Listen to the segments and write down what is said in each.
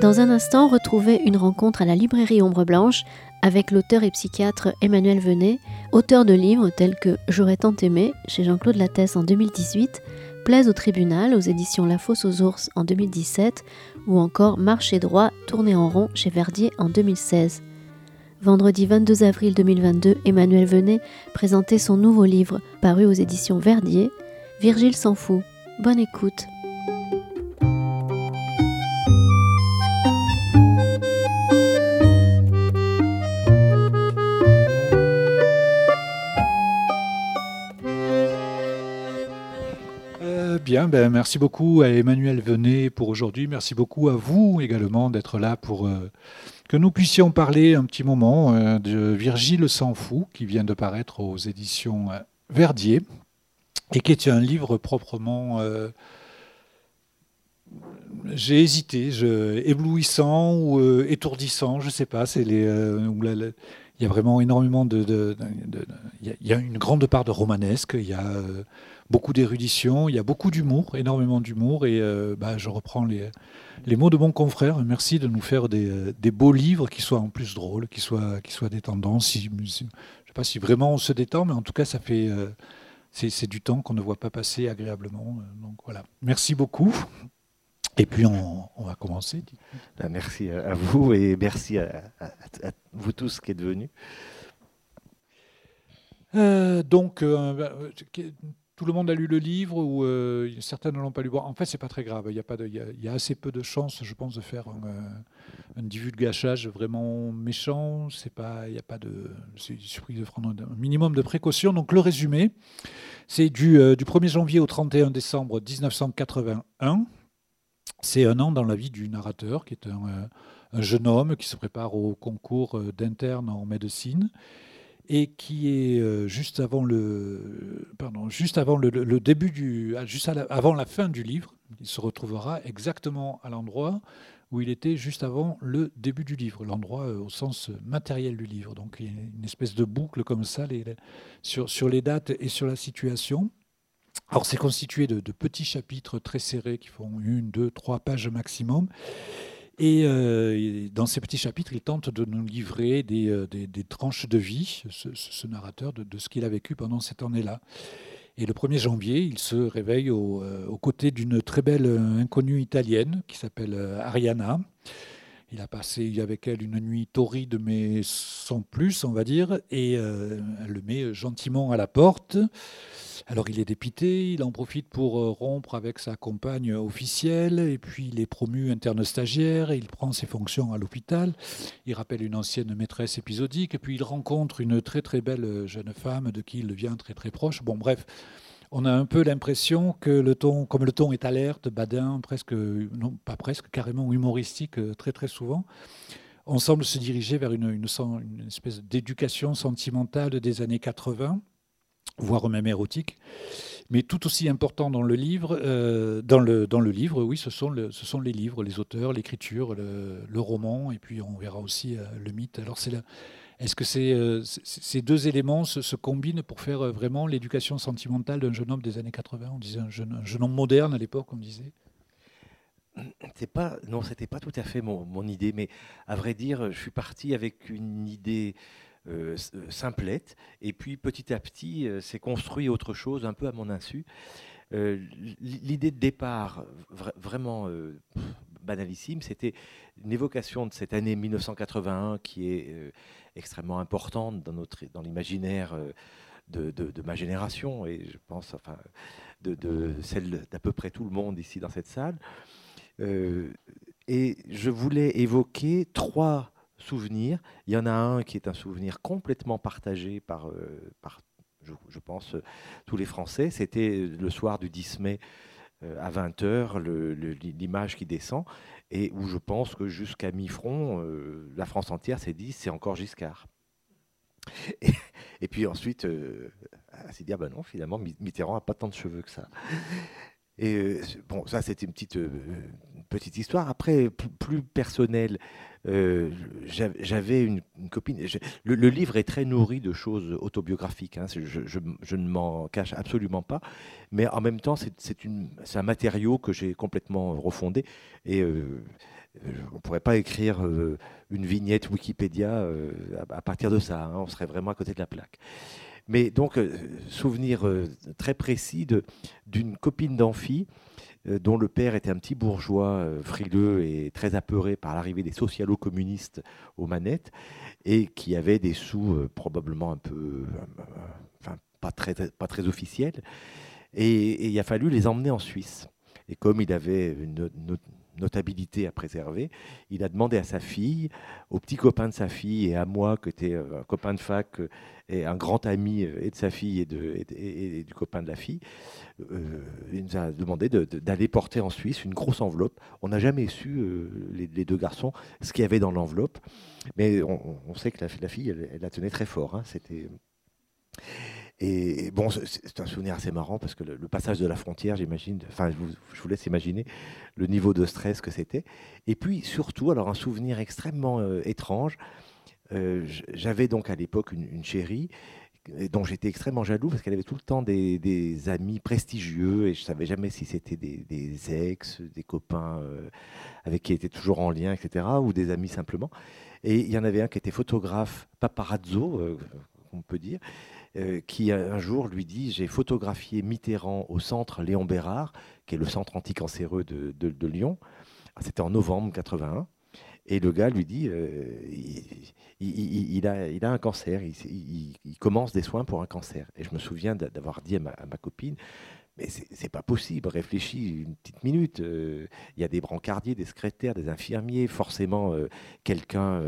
Dans un instant, retrouvez une rencontre à la librairie Ombre Blanche avec l'auteur et psychiatre Emmanuel Venet, auteur de livres tels que J'aurais tant aimé chez Jean-Claude Lattès en 2018, Plaise au tribunal aux éditions La Fosse aux ours en 2017 ou encore Marché droit tourné en rond chez Verdier en 2016. Vendredi 22 avril 2022, Emmanuel Venet présentait son nouveau livre paru aux éditions Verdier, Virgile s'en fout. Bonne écoute. Ben, merci beaucoup à Emmanuel Venet pour aujourd'hui. Merci beaucoup à vous également d'être là pour euh, que nous puissions parler un petit moment euh, de Virgile s'en fout, qui vient de paraître aux éditions euh, Verdier, et qui est un livre proprement... j'ai hésité, éblouissant ou étourdissant, je ne sais pas. Il y a vraiment énormément de, il y, a une grande part de romanesque. Il y a beaucoup d'érudition, il y a beaucoup d'humour, énormément d'humour, et euh, bah, je reprends les, les mots de mon confrère. Merci de nous faire des, euh, des beaux livres qui soient en plus drôles, qui soient, qui soient détendants. Si, je ne sais pas si vraiment on se détend, mais en tout cas, ça fait, euh, c'est du temps qu'on ne voit pas passer agréablement. Donc voilà, merci beaucoup. Et puis on, on va commencer. Ben, merci à vous et merci à, vous tous qui êtes venus. donc, bah, tout le monde a lu le livre ou euh, certains ne l'ont pas lu. en fait, c'est pas très grave. Il y, a pas de, il, y a, assez peu de chances, je pense, de faire un, euh, divulgachage vraiment méchant. C'est pas, il a pas de, c'est surprise de prendre un minimum de précautions. Donc le résumé, c'est du, euh, du 1er janvier au 31 décembre 1981. C'est un an dans la vie du narrateur, qui est un, un jeune homme qui se prépare au concours d'interne en médecine et qui est euh, juste avant le, pardon, juste avant le, début du, ah, juste avant la fin du livre. Il se retrouvera exactement à l'endroit où il était juste avant le début du livre, l'endroit euh, au sens matériel du livre. Donc il y a une espèce de boucle comme ça sur, sur les dates et sur la situation. Alors c'est constitué de, de, petits chapitres très serrés qui font une, deux, trois pages maximum. Et euh, dans ces petits chapitres, il tente de nous livrer des, euh, tranches de vie, ce, narrateur, de, ce qu'il a vécu pendant cette année-là. Et le 1er janvier, il se réveille euh, aux côtés d'une très belle inconnue italienne qui s'appelle Ariana. Il a passé avec elle une nuit torride, mais sans plus, on va dire, et elle le met gentiment à la porte. Alors il est dépité, il en profite pour euh, rompre avec sa compagne officielle, et puis il est promu interne stagiaire, et il prend ses fonctions à l'hôpital, il rappelle une ancienne maîtresse épisodique, et puis il rencontre une très très belle jeune femme de qui il devient très très proche. Bon bref, on a un peu l'impression que le ton, comme le ton est alerte, badin, presque, non pas presque, carrément humoristique euh, très très souvent, on semble se diriger vers une, espèce d'éducation sentimentale des années 80 voire même érotique. Mais tout aussi important dans le livre, euh, dans, le, dans le livre, oui, ce sont, ce sont les livres, les auteurs, l'écriture, le, roman, et puis on verra aussi euh, le mythe. Alors c'est est-ce que euh, ces deux éléments se, combinent pour faire vraiment l'éducation sentimentale d'un jeune homme des années 80 On disait un jeune, un jeune homme moderne à l'époque, on disait. C'est pas, non, c'était pas tout à fait mon, idée, mais à vrai dire, je suis parti avec une idée euh, euh, simplette. Et puis petit à petit, euh, c'est construit autre chose, un peu à mon insu. L'idée de départ, vraiment banalissime, c'était une évocation de cette année 1981 qui est extrêmement importante dans, notre, dans l'imaginaire. De, de, ma génération et je pense enfin de, de celle d'à peu près tout le monde ici dans cette salle. et je voulais évoquer trois souvenirs. Il y en a un qui est un souvenir complètement partagé par, euh, par je, pense, tous les Français. C'était le soir du 10 mai euh, à 20h, l'image qui descend, et où je pense que jusqu'à mi-front, euh, la France entière s'est dit c'est encore Giscard. Et, puis ensuite, elle s'est dit ah ben non, finalement, Mitterrand n'a pas tant de cheveux que ça. Et bon, ça c'était une petite, petite histoire. Après, plus personnelle, euh, j'avais une, copine. Le, livre est très nourri de choses autobiographiques. Hein, je, ne m'en cache absolument pas. Mais en même temps, c'est un matériau que j'ai complètement refondé. Et euh, on ne pourrait pas écrire euh, une vignette Wikipédia à, partir de ça. Hein, on serait vraiment à côté de la plaque. Mais donc, souvenir très précis d'une copine d'amphi euh, dont le père était un petit bourgeois euh, frileux et très apeuré par l'arrivée des socialo-communistes aux manettes, et qui avait des sous euh, probablement un peu, enfin, pas très, pas très officiels. Et, il a fallu les emmener en Suisse. Et comme il avait une, notabilité à préserver, il a demandé à sa fille, au petit copain de sa fille et à moi, qui était un copain de fac et un grand ami et de sa fille et, de, et du copain de la fille, euh, il nous a demandé d'aller porter en Suisse une grosse enveloppe. On n'a jamais su, euh, les, deux garçons, ce qu'il y avait dans l'enveloppe. Mais on, sait que la, fille, elle, la tenait très fort. Hein. C'était. Et bon, c'est un souvenir assez marrant parce que le, passage de la frontière, j'imagine, enfin, je vous, laisse imaginer le niveau de stress que c'était. Et puis surtout, alors un souvenir extrêmement euh, étrange. J'avais donc à l'époque une, chérie dont j'étais extrêmement jaloux parce qu'elle avait tout le temps des, amis prestigieux et je savais jamais si c'était des, ex, des copains euh, avec qui elle était toujours en lien, etc., ou des amis simplement. Et il y en avait un qui était photographe, paparazzo, euh, on peut dire, euh, qui un jour lui dit J'ai photographié Mitterrand au centre Léon Bérard, qui est le centre anticancéreux de, de Lyon. Ah, c'était en novembre 81. Et le gars lui dit, euh, il, a, un cancer, il, commence des soins pour un cancer. Et je me souviens d'avoir dit à ma, copine, mais c'est pas possible, réfléchis une petite minute. Euh, il y a des brancardiers, des secrétaires, des infirmiers, forcément euh, quelqu'un,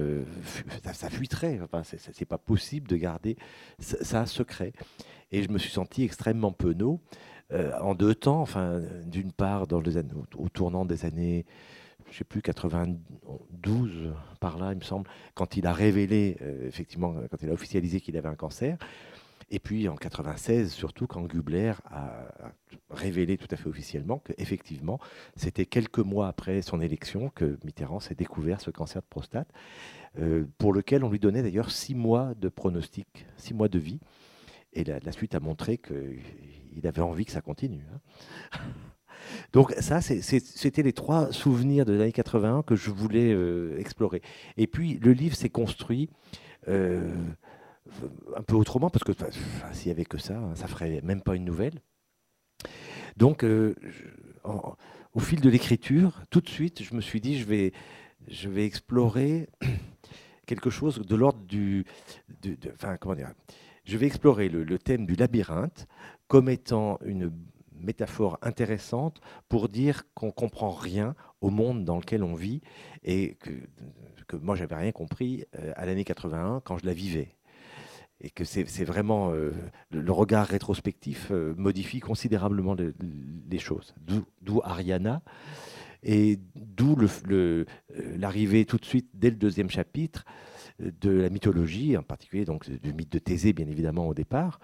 ça, fuiterait. Enfin, c'est pas possible de garder ça, secret. Et je me suis senti extrêmement penaud en deux temps. Enfin, d'une part, au tournant des années je sais plus, 92 par là, il me semble, quand il a révélé, euh, effectivement, quand il a officialisé qu'il avait un cancer. Et puis en 96, surtout quand Gubler a révélé tout à fait officiellement qu'effectivement, c'était quelques mois après son élection que Mitterrand s'est découvert ce cancer de prostate, euh, pour lequel on lui donnait d'ailleurs six mois de pronostic, six mois de vie. Et la, suite a montré qu'il avait envie que ça continue. Hein. Donc ça, c'était les trois souvenirs de l'année 81 que je voulais euh, explorer. Et puis le livre s'est construit euh, un peu autrement, parce que s'il n'y avait que ça, ça ferait même pas une nouvelle. Donc euh, au fil de l'écriture, tout de suite, je me suis dit, je vais, je vais explorer quelque chose de l'ordre du... enfin, comment dire je vais explorer le, thème du labyrinthe comme étant une métaphore intéressante pour dire qu'on comprend rien au monde dans lequel on vit et que, que moi j'avais rien compris euh, à l'année 81 quand je la vivais et que c'est vraiment euh, le regard rétrospectif euh, modifie considérablement les choses. D'où Ariana et d'où l'arrivée tout de suite dès le deuxième chapitre de la mythologie, en particulier donc du mythe de Thésée, bien évidemment, au départ.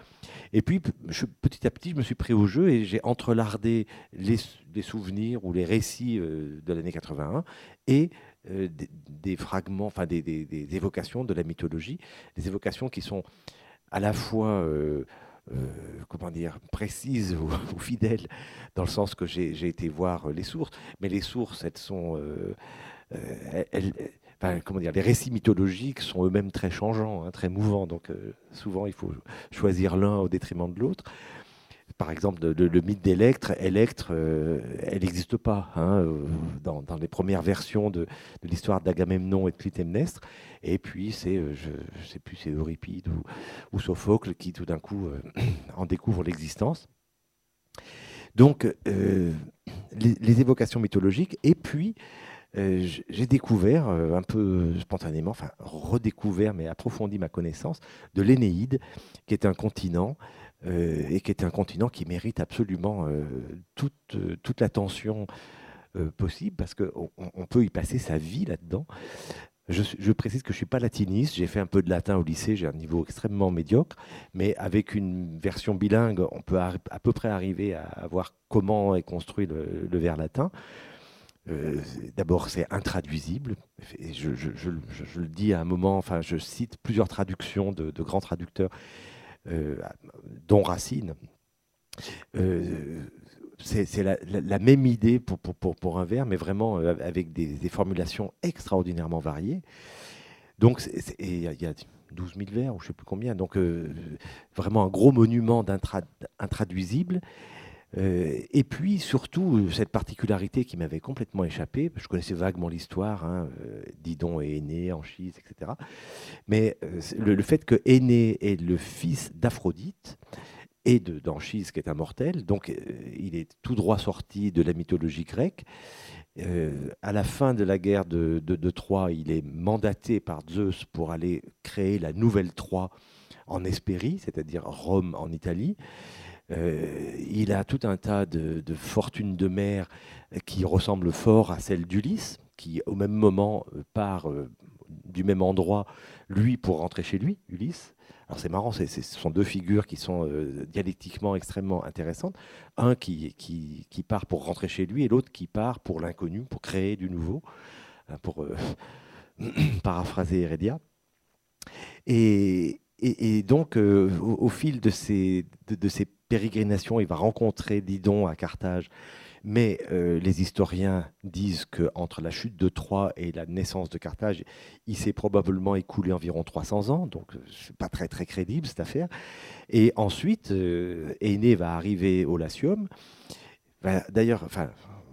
Et puis, petit à petit, je me suis pris au jeu et j'ai entrelardé les, souvenirs ou les récits euh, de l'année 81 et euh, des, fragments, enfin des, évocations de la mythologie, des évocations qui sont à la fois euh, comment dire, précises ou, fidèles, dans le sens que j'ai été voir les sources, mais les sources, elles sont, comment dire, les récits mythologiques sont eux-mêmes très changeants, hein, très mouvants. Donc euh, souvent, il faut choisir l'un au détriment de l'autre. Par exemple, le, mythe d'Electre, Electre, euh, elle n'existe pas hein, euh, dans, les premières versions de, l'histoire d'Agamemnon et de Clytemnestre. Et puis, c'est, je ne sais plus, c'est Euripide ou, Sophocle qui, tout d'un coup, en découvre l'existence. Donc, les, les, évocations mythologiques, et puis j'ai découvert euh, un peu spontanément, enfin redécouvert, mais approfondi ma connaissance de l'Énéide, qui est un continent euh, et qui est un continent qui mérite absolument toute, toute l'attention possible parce qu'on on peut y passer sa vie là-dedans. Je, précise que je ne suis pas latiniste, j'ai fait un peu de latin au lycée, j'ai un niveau extrêmement médiocre, mais avec une version bilingue, on peut à, peu près arriver à voir comment est construit le, le vers latin. D'abord, c'est intraduisible. Et je, le dis à un moment, enfin, je cite plusieurs traductions de, grands traducteurs, dont Racine. c'est la, même idée pour, un vers, mais vraiment avec des, formulations extraordinairement variées. Donc, il y a 12 000 vers, ou je ne sais plus combien. Donc, euh, vraiment un gros monument intraduisible. Euh, et puis, surtout, cette particularité qui m'avait complètement échappé, je connaissais vaguement l'histoire, hein, euh, Didon et Aîné, Anchise, etc. Mais le, fait que Aîné est le fils d'Aphrodite, et d'Anchise, qui est un mortel. Donc, il est tout droit sorti de la mythologie grecque. Euh, à la fin de la guerre de, Troie, il est mandaté par Zeus pour aller créer la nouvelle Troie en Hespérie, c'est-à-dire Rome en Italie. Euh, il a tout un tas de, fortunes de mer qui ressemblent fort à celles d'Ulysse, qui au même moment euh, part du même endroit, lui, pour rentrer chez lui, Ulysse. Alors c'est marrant, ce sont deux figures qui sont euh, dialectiquement extrêmement intéressantes. Un qui, qui, part pour rentrer chez lui et l'autre qui part pour l'inconnu, pour créer du nouveau, hein, pour euh, paraphraser Heredia. Et, et, donc, euh, au, fil de ces, de ces pérégrinations, il va rencontrer Didon à Carthage mais euh, les historiens disent qu'entre la chute de Troie et la naissance de Carthage, il s'est probablement écoulé environ 300 ans, donc euh, c'est pas très très crédible cette affaire. Et ensuite, euh, va arriver au Latium. D'ailleurs,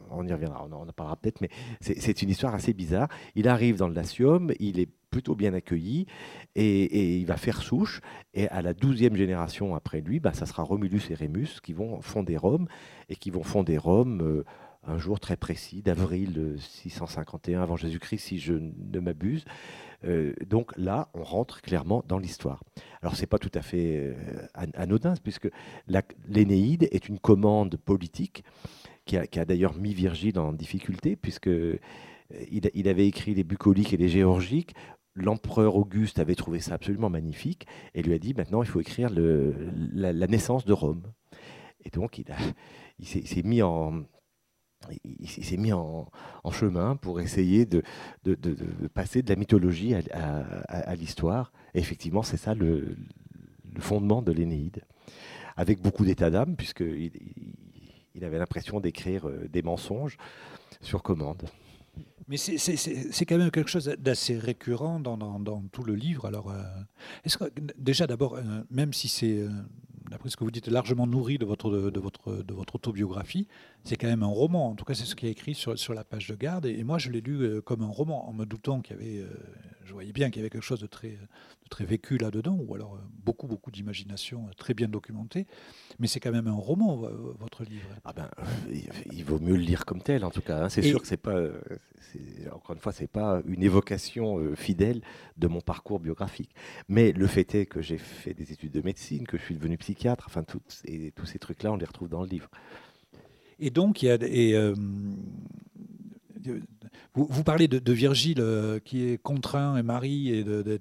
on y reviendra, on en parlera peut-être, mais c'est une histoire assez bizarre. Il arrive dans le Latium, il est plutôt bien accueilli et, il va faire souche. Et à la douzième génération après lui, bah, ça sera Romulus et Rémus qui vont fonder Rome et qui vont fonder Rome euh, un jour très précis d'avril 651 avant Jésus-Christ, si je ne m'abuse. Euh, donc là, on rentre clairement dans l'histoire. Alors c'est pas tout à fait euh, anodin, puisque l'Énéide est une commande politique qui a, d'ailleurs mis Virgile en difficulté, puisque il, avait écrit les bucoliques et les géorgiques l'empereur Auguste avait trouvé ça absolument magnifique et lui a dit maintenant il faut écrire la, naissance de Rome. Et donc il, s'est mis en, chemin pour essayer de, de, passer de la mythologie à, l'histoire. Et effectivement, c'est ça le, fondement de l'Énéide, avec beaucoup d'état d'âme, puisqu'il il avait l'impression d'écrire euh, des mensonges sur commande. Mais c'est quand même quelque chose d'assez récurrent dans, dans, tout le livre. Alors, euh, est-ce que déjà d'abord, euh, même si c'est, euh, d'après ce que vous dites, largement nourri de votre, de, votre, de votre autobiographie, c'est quand même un roman. En tout cas, c'est ce qui est écrit sur, sur la page de garde. Et, moi, je l'ai lu comme un roman, en me doutant qu'il y avait, je voyais bien qu'il y avait quelque chose de très, de très vécu là-dedans, ou alors beaucoup, beaucoup d'imagination très bien documentée. Mais c'est quand même un roman, votre livre. Ah ben, il vaut mieux le lire comme tel, en tout cas. Hein. C'est sûr que c'est pas encore une fois, ce n'est pas une évocation euh, fidèle de mon parcours biographique. Mais le fait est que j'ai fait des études de médecine, que je suis devenu psychiatre, enfin, et tous ces trucs-là, on les retrouve dans le livre. Et donc, il y a. Euh, vous, parlez de, Virgile euh, qui est contraint et mari et de,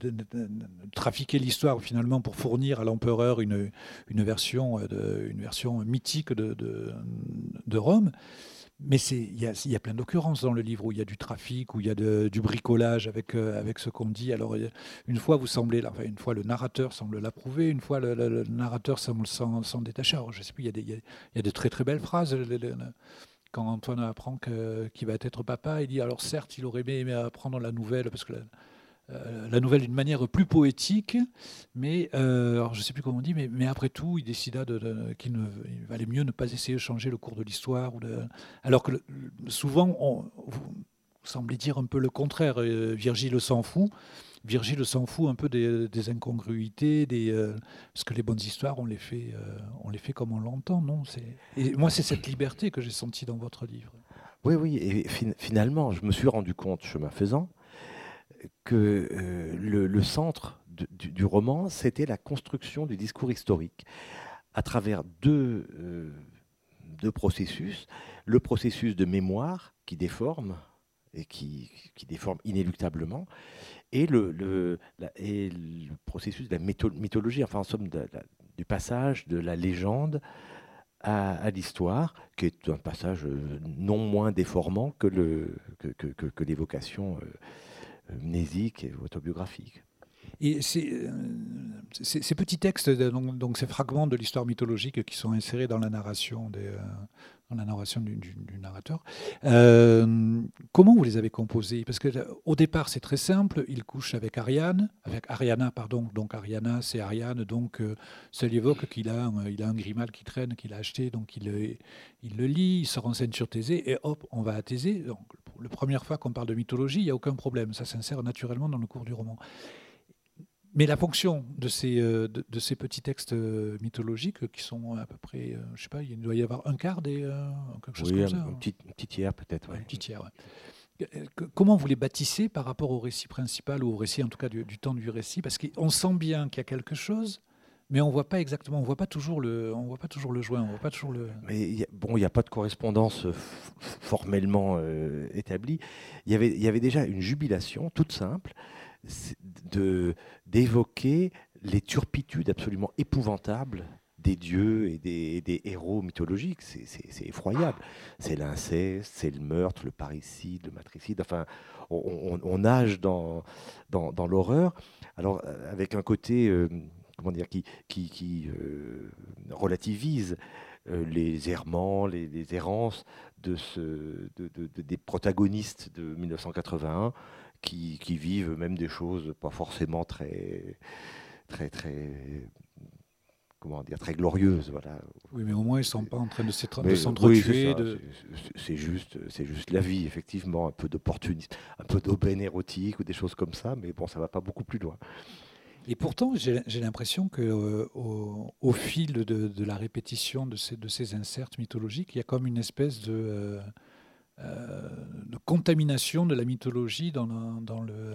trafiquer l'histoire finalement pour fournir à l'empereur une, une, version, une version mythique de Rome. Mais il y a, plein d'occurrences dans le livre où il y a du trafic, où il y a du bricolage avec, euh, avec ce qu'on dit. Alors, une fois, vous semblez, enfin, une fois, le narrateur semble l'approuver, une fois, le, narrateur semble s'en détacher. Alors, je il y, a des, y a, de très très belles phrases. Quand Antoine apprend qu'il va être papa, il dit alors certes, il aurait aimé apprendre la nouvelle parce que euh, la nouvelle d'une manière plus poétique, mais euh, je ne sais plus comment on dit, mais, après tout, il décida qu'il valait mieux ne pas essayer de changer le cours de l'histoire. Alors que souvent, on, vous semblez dire un peu le contraire. Euh, Virgile s'en fout. Virgile s'en fout un peu des, incongruités, des, parce que les bonnes histoires, on les fait, on les fait comme on l'entend, non? Et moi, c'est cette liberté que j'ai sentie dans votre livre. Oui, oui, et finalement, je me suis rendu compte, chemin faisant, que euh, le, centre du, roman, c'était la construction du discours historique à travers deux, euh, deux, processus. Le processus de mémoire qui déforme et qui, qui déforme inéluctablement, et le, et le processus de la mythologie, enfin en somme du passage de la légende à, l'histoire, qui est un passage non moins déformant que, le, que, que, l'évocation mnésique et autobiographique. Et ces, ces, petits textes, donc, donc, ces fragments de l'histoire mythologique qui sont insérés dans la narration des, dans la narration du, narrateur. Euh, comment vous les avez composés? Parce que au départ, c'est très simple. Il couche avec Ariane, avec Ariana, pardon. Donc Ariana, c'est Ariane. Donc euh, ça lui évoque qu'il a, un, il a un grimal qui traîne, qu'il a acheté. Donc il, il le lit, il se renseigne sur Thésée et hop, on va à Thésée. Donc la première fois qu'on parle de mythologie, il n'y a aucun problème. Ça s'insère naturellement dans le cours du roman. Mais la fonction de ces, euh, de, ces petits textes euh, mythologiques qui sont à peu près, euh, je sais pas, il doit y avoir un quart des. quelque chose comme ça. Un, petit, petit, tiers peut-être. Un petit tiers, Comment vous les bâtissez par rapport au récit principal ou au récit en tout cas du, temps du récit? Parce qu'on sent bien qu'il y a quelque chose, mais on voit pas exactement, on voit pas toujours le, on voit pas toujours le joint, on voit pas toujours le. Mais bon, il n'y a pas de correspondance formellement établie. Il y avait, il y avait déjà une jubilation toute simple d'évoquer les turpitudes absolument épouvantables des dieux et des, héros mythologiques. C'est effroyable. C'est l'inceste, c'est le meurtre, le parricide, le matricide. Enfin, on, nage dans, dans, l'horreur. Alors, euh, avec un côté, euh, comment dire, qui, qui, euh, relativise les errements, les, errances de ce, des protagonistes de 1981 qui, vivent même des choses pas forcément très, très, très, comment dire, très glorieuses. Voilà. Oui, mais au moins ils sont pas en train de s'entretuer. de... C'est juste, c'est juste la vie, effectivement, un peu d'opportunisme, un peu d'aubaine érotique ou des choses comme ça, mais bon, ça va pas beaucoup plus loin. Et pourtant, j'ai l'impression que euh, au, fil de, la répétition de ces, de ces inserts mythologiques, il y a comme une espèce de euh, de contamination de la mythologie dans, le, dans le,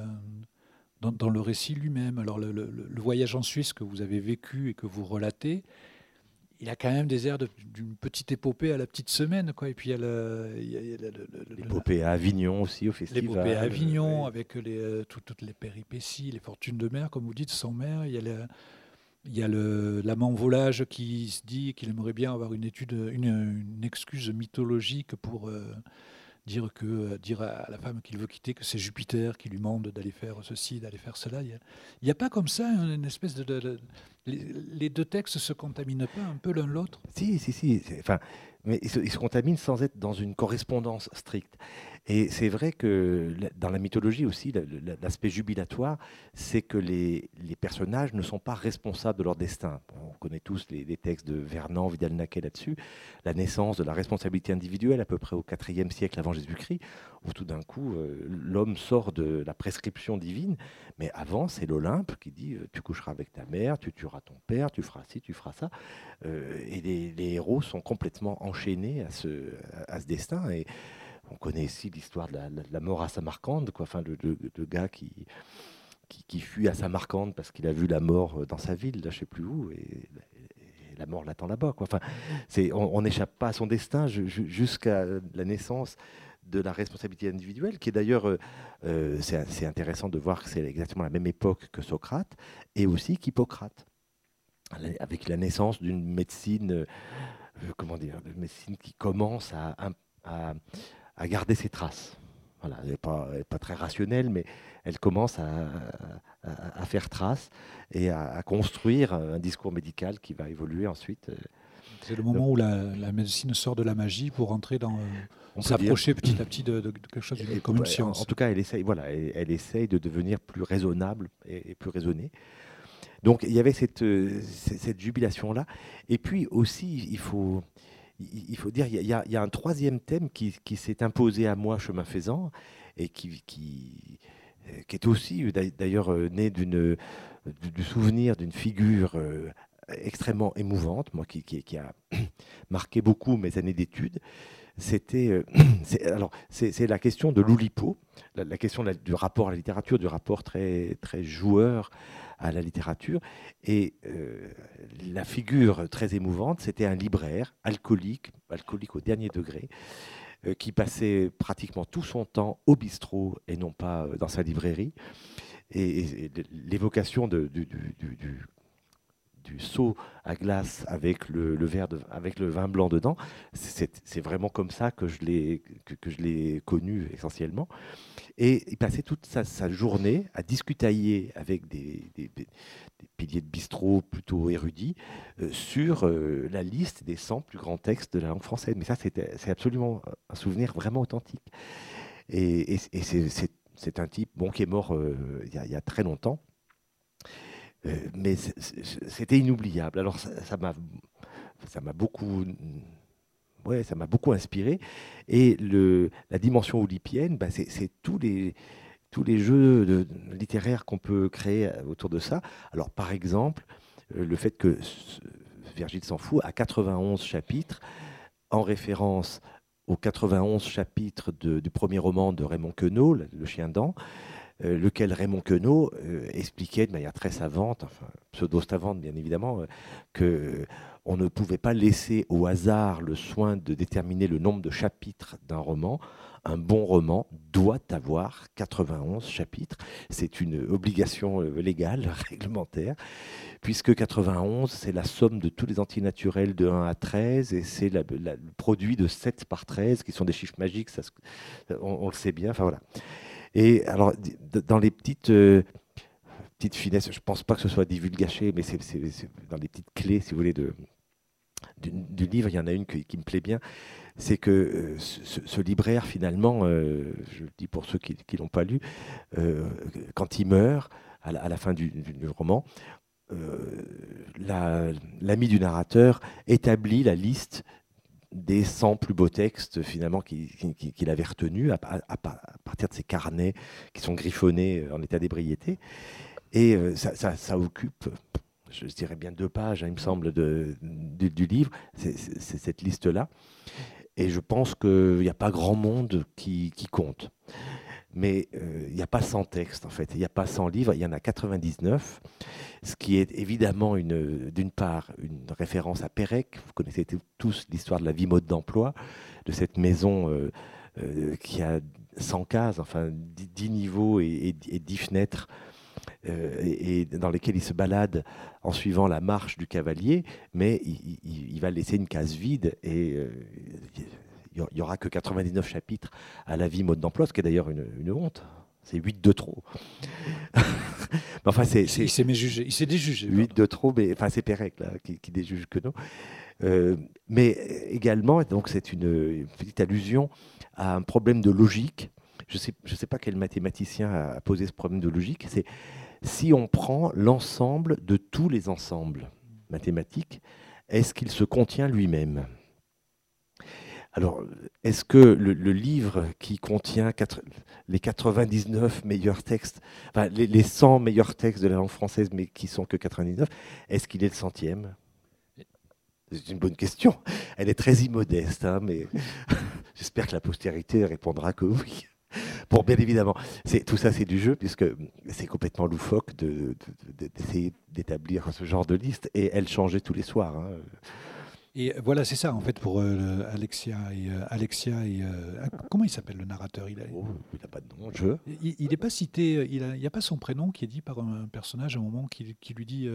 dans, le récit lui-même. Alors le, voyage en Suisse que vous avez vécu et que vous relatez, il a quand même des airs d'une petite épopée à la petite semaine. Quoi. Et puis il y a l'épopée à Avignon aussi au festival. L'épopée à Avignon avec les, euh, toutes les péripéties, les fortunes de mer, comme vous dites, sans mer. Il y a il y a l'amant volage qui se dit qu'il aimerait bien avoir une étude, une, excuse mythologique pour euh, dire que dire à la femme qu'il veut quitter que c'est Jupiter qui lui demande d'aller faire ceci, d'aller faire cela. Il n'y a, pas comme ça une espèce de, les, deux textes se contaminent pas un peu l'un l'autre? Si, si, si. Enfin, mais ils se, contaminent sans être dans une correspondance stricte. Et c'est vrai que dans la mythologie aussi, l'aspect jubilatoire, c'est que les, personnages ne sont pas responsables de leur destin. On connaît tous les, textes de Vernon, Vidal-Naquet là-dessus. La naissance de la responsabilité individuelle à peu près au IVe siècle avant Jésus-Christ, où tout d'un coup, euh, l'homme sort de la prescription divine. Mais avant, c'est l'Olympe qui dit euh, tu coucheras avec ta mère, tu tueras ton père, tu feras ci, tu feras ça. Euh, et les, héros sont complètement enchaînés à ce, destin. On connaît ici l'histoire de, la, mort à Samarcande, quoi. Enfin, gars qui, qui, fuit à Samarcande parce qu'il a vu la mort dans sa ville, là, je sais plus où, et, la mort l'attend là-bas. Quoi. Enfin, on n'échappe pas à son destin jusqu'à la naissance de la responsabilité individuelle, qui est d'ailleurs, euh, euh, c'est intéressant de voir que c'est exactement la même époque que Socrate, et aussi qu'Hippocrate, avec la naissance d'une médecine, euh, comment dire, médecine qui commence à garder ses traces. Voilà, elle n'est pas, pas, très rationnelle, mais elle commence à, à, faire trace et à, construire un discours médical qui va évoluer ensuite. C'est le moment où la, la, médecine sort de la magie pour entrer dans. Euh, s'approcher petit à petit de, quelque chose comme une science. En, tout cas, elle essaye, voilà, elle, essaye de devenir plus raisonnable et, plus raisonnée. Donc il y avait cette, euh, cette jubilation-là. Et puis aussi, il faut, il faut dire, il y, a, un troisième thème qui, s'est imposé à moi, chemin faisant, et qui, qui est aussi d'ailleurs euh, né d'une, du souvenir d'une figure euh, extrêmement émouvante, moi qui, a marqué beaucoup mes années d'études. C'était, euh, alors c'est, la question de l'Oulipo, la, question du rapport à la littérature, du rapport très très joueur à la littérature. Et euh, la figure très émouvante, c'était un libraire alcoolique, alcoolique au dernier degré, euh, qui passait pratiquement tout son temps au bistrot et non pas euh, dans sa librairie. Et, l'évocation du, du seau à glace avec le, verre avec le vin blanc dedans. C'est vraiment comme ça que je l'ai que, je l'ai connu essentiellement. Et il passait toute sa, journée à discutailler avec des, piliers de bistrot plutôt érudits euh, sur euh, la liste des 100 plus grands textes de la langue française. Mais ça, c'est absolument un souvenir vraiment authentique. Et, c'est un type bon, qui est mort euh, il y, a très longtemps. Mais c'était inoubliable. Alors ça m'a ça m'a beaucoup ouais, ça m'a beaucoup inspiré. Et le, la dimension oulipienne, bah, c'est tous les, tous les jeux littéraires qu'on peut créer autour de ça. Alors, par exemple, euh, le fait que Virgile s'en fout a 91 chapitres en référence aux 91 chapitres du premier roman de Raymond Queneau, Le Chien euh, lequel Raymond Queneau euh, expliquait de manière très savante, pseudo-savante bien évidemment, que on ne pouvait pas laisser au hasard le soin de déterminer le nombre de chapitres d'un roman. Un bon roman doit avoir 91 chapitres. C'est une obligation euh, légale, réglementaire, puisque 91, c'est la somme de tous les antinaturels de 1 à 13, et c'est le produit de 7 par 13, qui sont des chiffres magiques, ça, on, le sait bien. Enfin voilà. Et alors, dans les petites... Euh, petites finesses, je ne pense pas que ce soit divulgaché, mais c'est dans les petites clés, si vous voulez, du, livre, il y en a une qui, me plaît bien, c'est que euh, ce, libraire, finalement, euh, je le dis pour ceux qui ne l'ont pas lu, quand il meurt, à la, fin du, roman, l'ami du narrateur établit la liste des 100 plus beaux textes finalement qu'il avait retenus à, partir de ces carnets qui sont griffonnés en état d'ébriété. Et ça, ça, occupe je dirais bien deux pages, hein, il me semble, du, livre, c'est cette liste-là. Et je pense qu'il n'y a pas grand monde qui, compte. Mais euh, il n'y a pas 100 textes, en fait. Il n'y a pas 100 livres, il y en a 99. Ce qui est évidemment, d'une part, une référence à Pérec. Vous connaissez tous l'histoire de la vie mode d'emploi, de cette maison euh, euh, qui a 100 cases, enfin 10 niveaux et, et 10 fenêtres euh, et, dans lesquels il se balade en suivant la marche du cavalier, mais il, va laisser une case vide et euh, il n'y aura que 99 chapitres à la vie mode d'emploi, ce qui est d'ailleurs une, honte. C'est 8 de trop. enfin, c'est, il s'est Il s'est déjugé. 8 de trop, mais enfin, c'est Pérec là, qui, qui déjuge que nous. Euh, mais également, donc c'est une, petite allusion à un problème de logique. Je ne sais, je sais pas quel mathématicien a posé ce problème de logique. C'est si on prend l'ensemble de tous les ensembles mathématiques, est-ce qu'il se contient lui-même? Alors, est-ce que le, livre qui contient les 99 meilleurs textes, enfin, les, 100 meilleurs textes de la langue française, mais qui sont que 99, est-ce qu'il est le centième? C'est une bonne question. Elle est très immodeste, hein, mais j'espère que la postérité répondra que oui. Bon, bien évidemment, tout ça c'est du jeu, puisque c'est complètement loufoque d'essayer d'établir ce genre de liste, et elle changeait tous les soirs. Hein. Et voilà, c'est ça en fait pour euh, Alexia et euh, Alexia et euh, comment il s'appelle le narrateur? Il n'a oh, pas de nom. Je. Il n'est pas cité. Il n'y a, pas son prénom qui est dit par un personnage à un moment qui, qui lui dit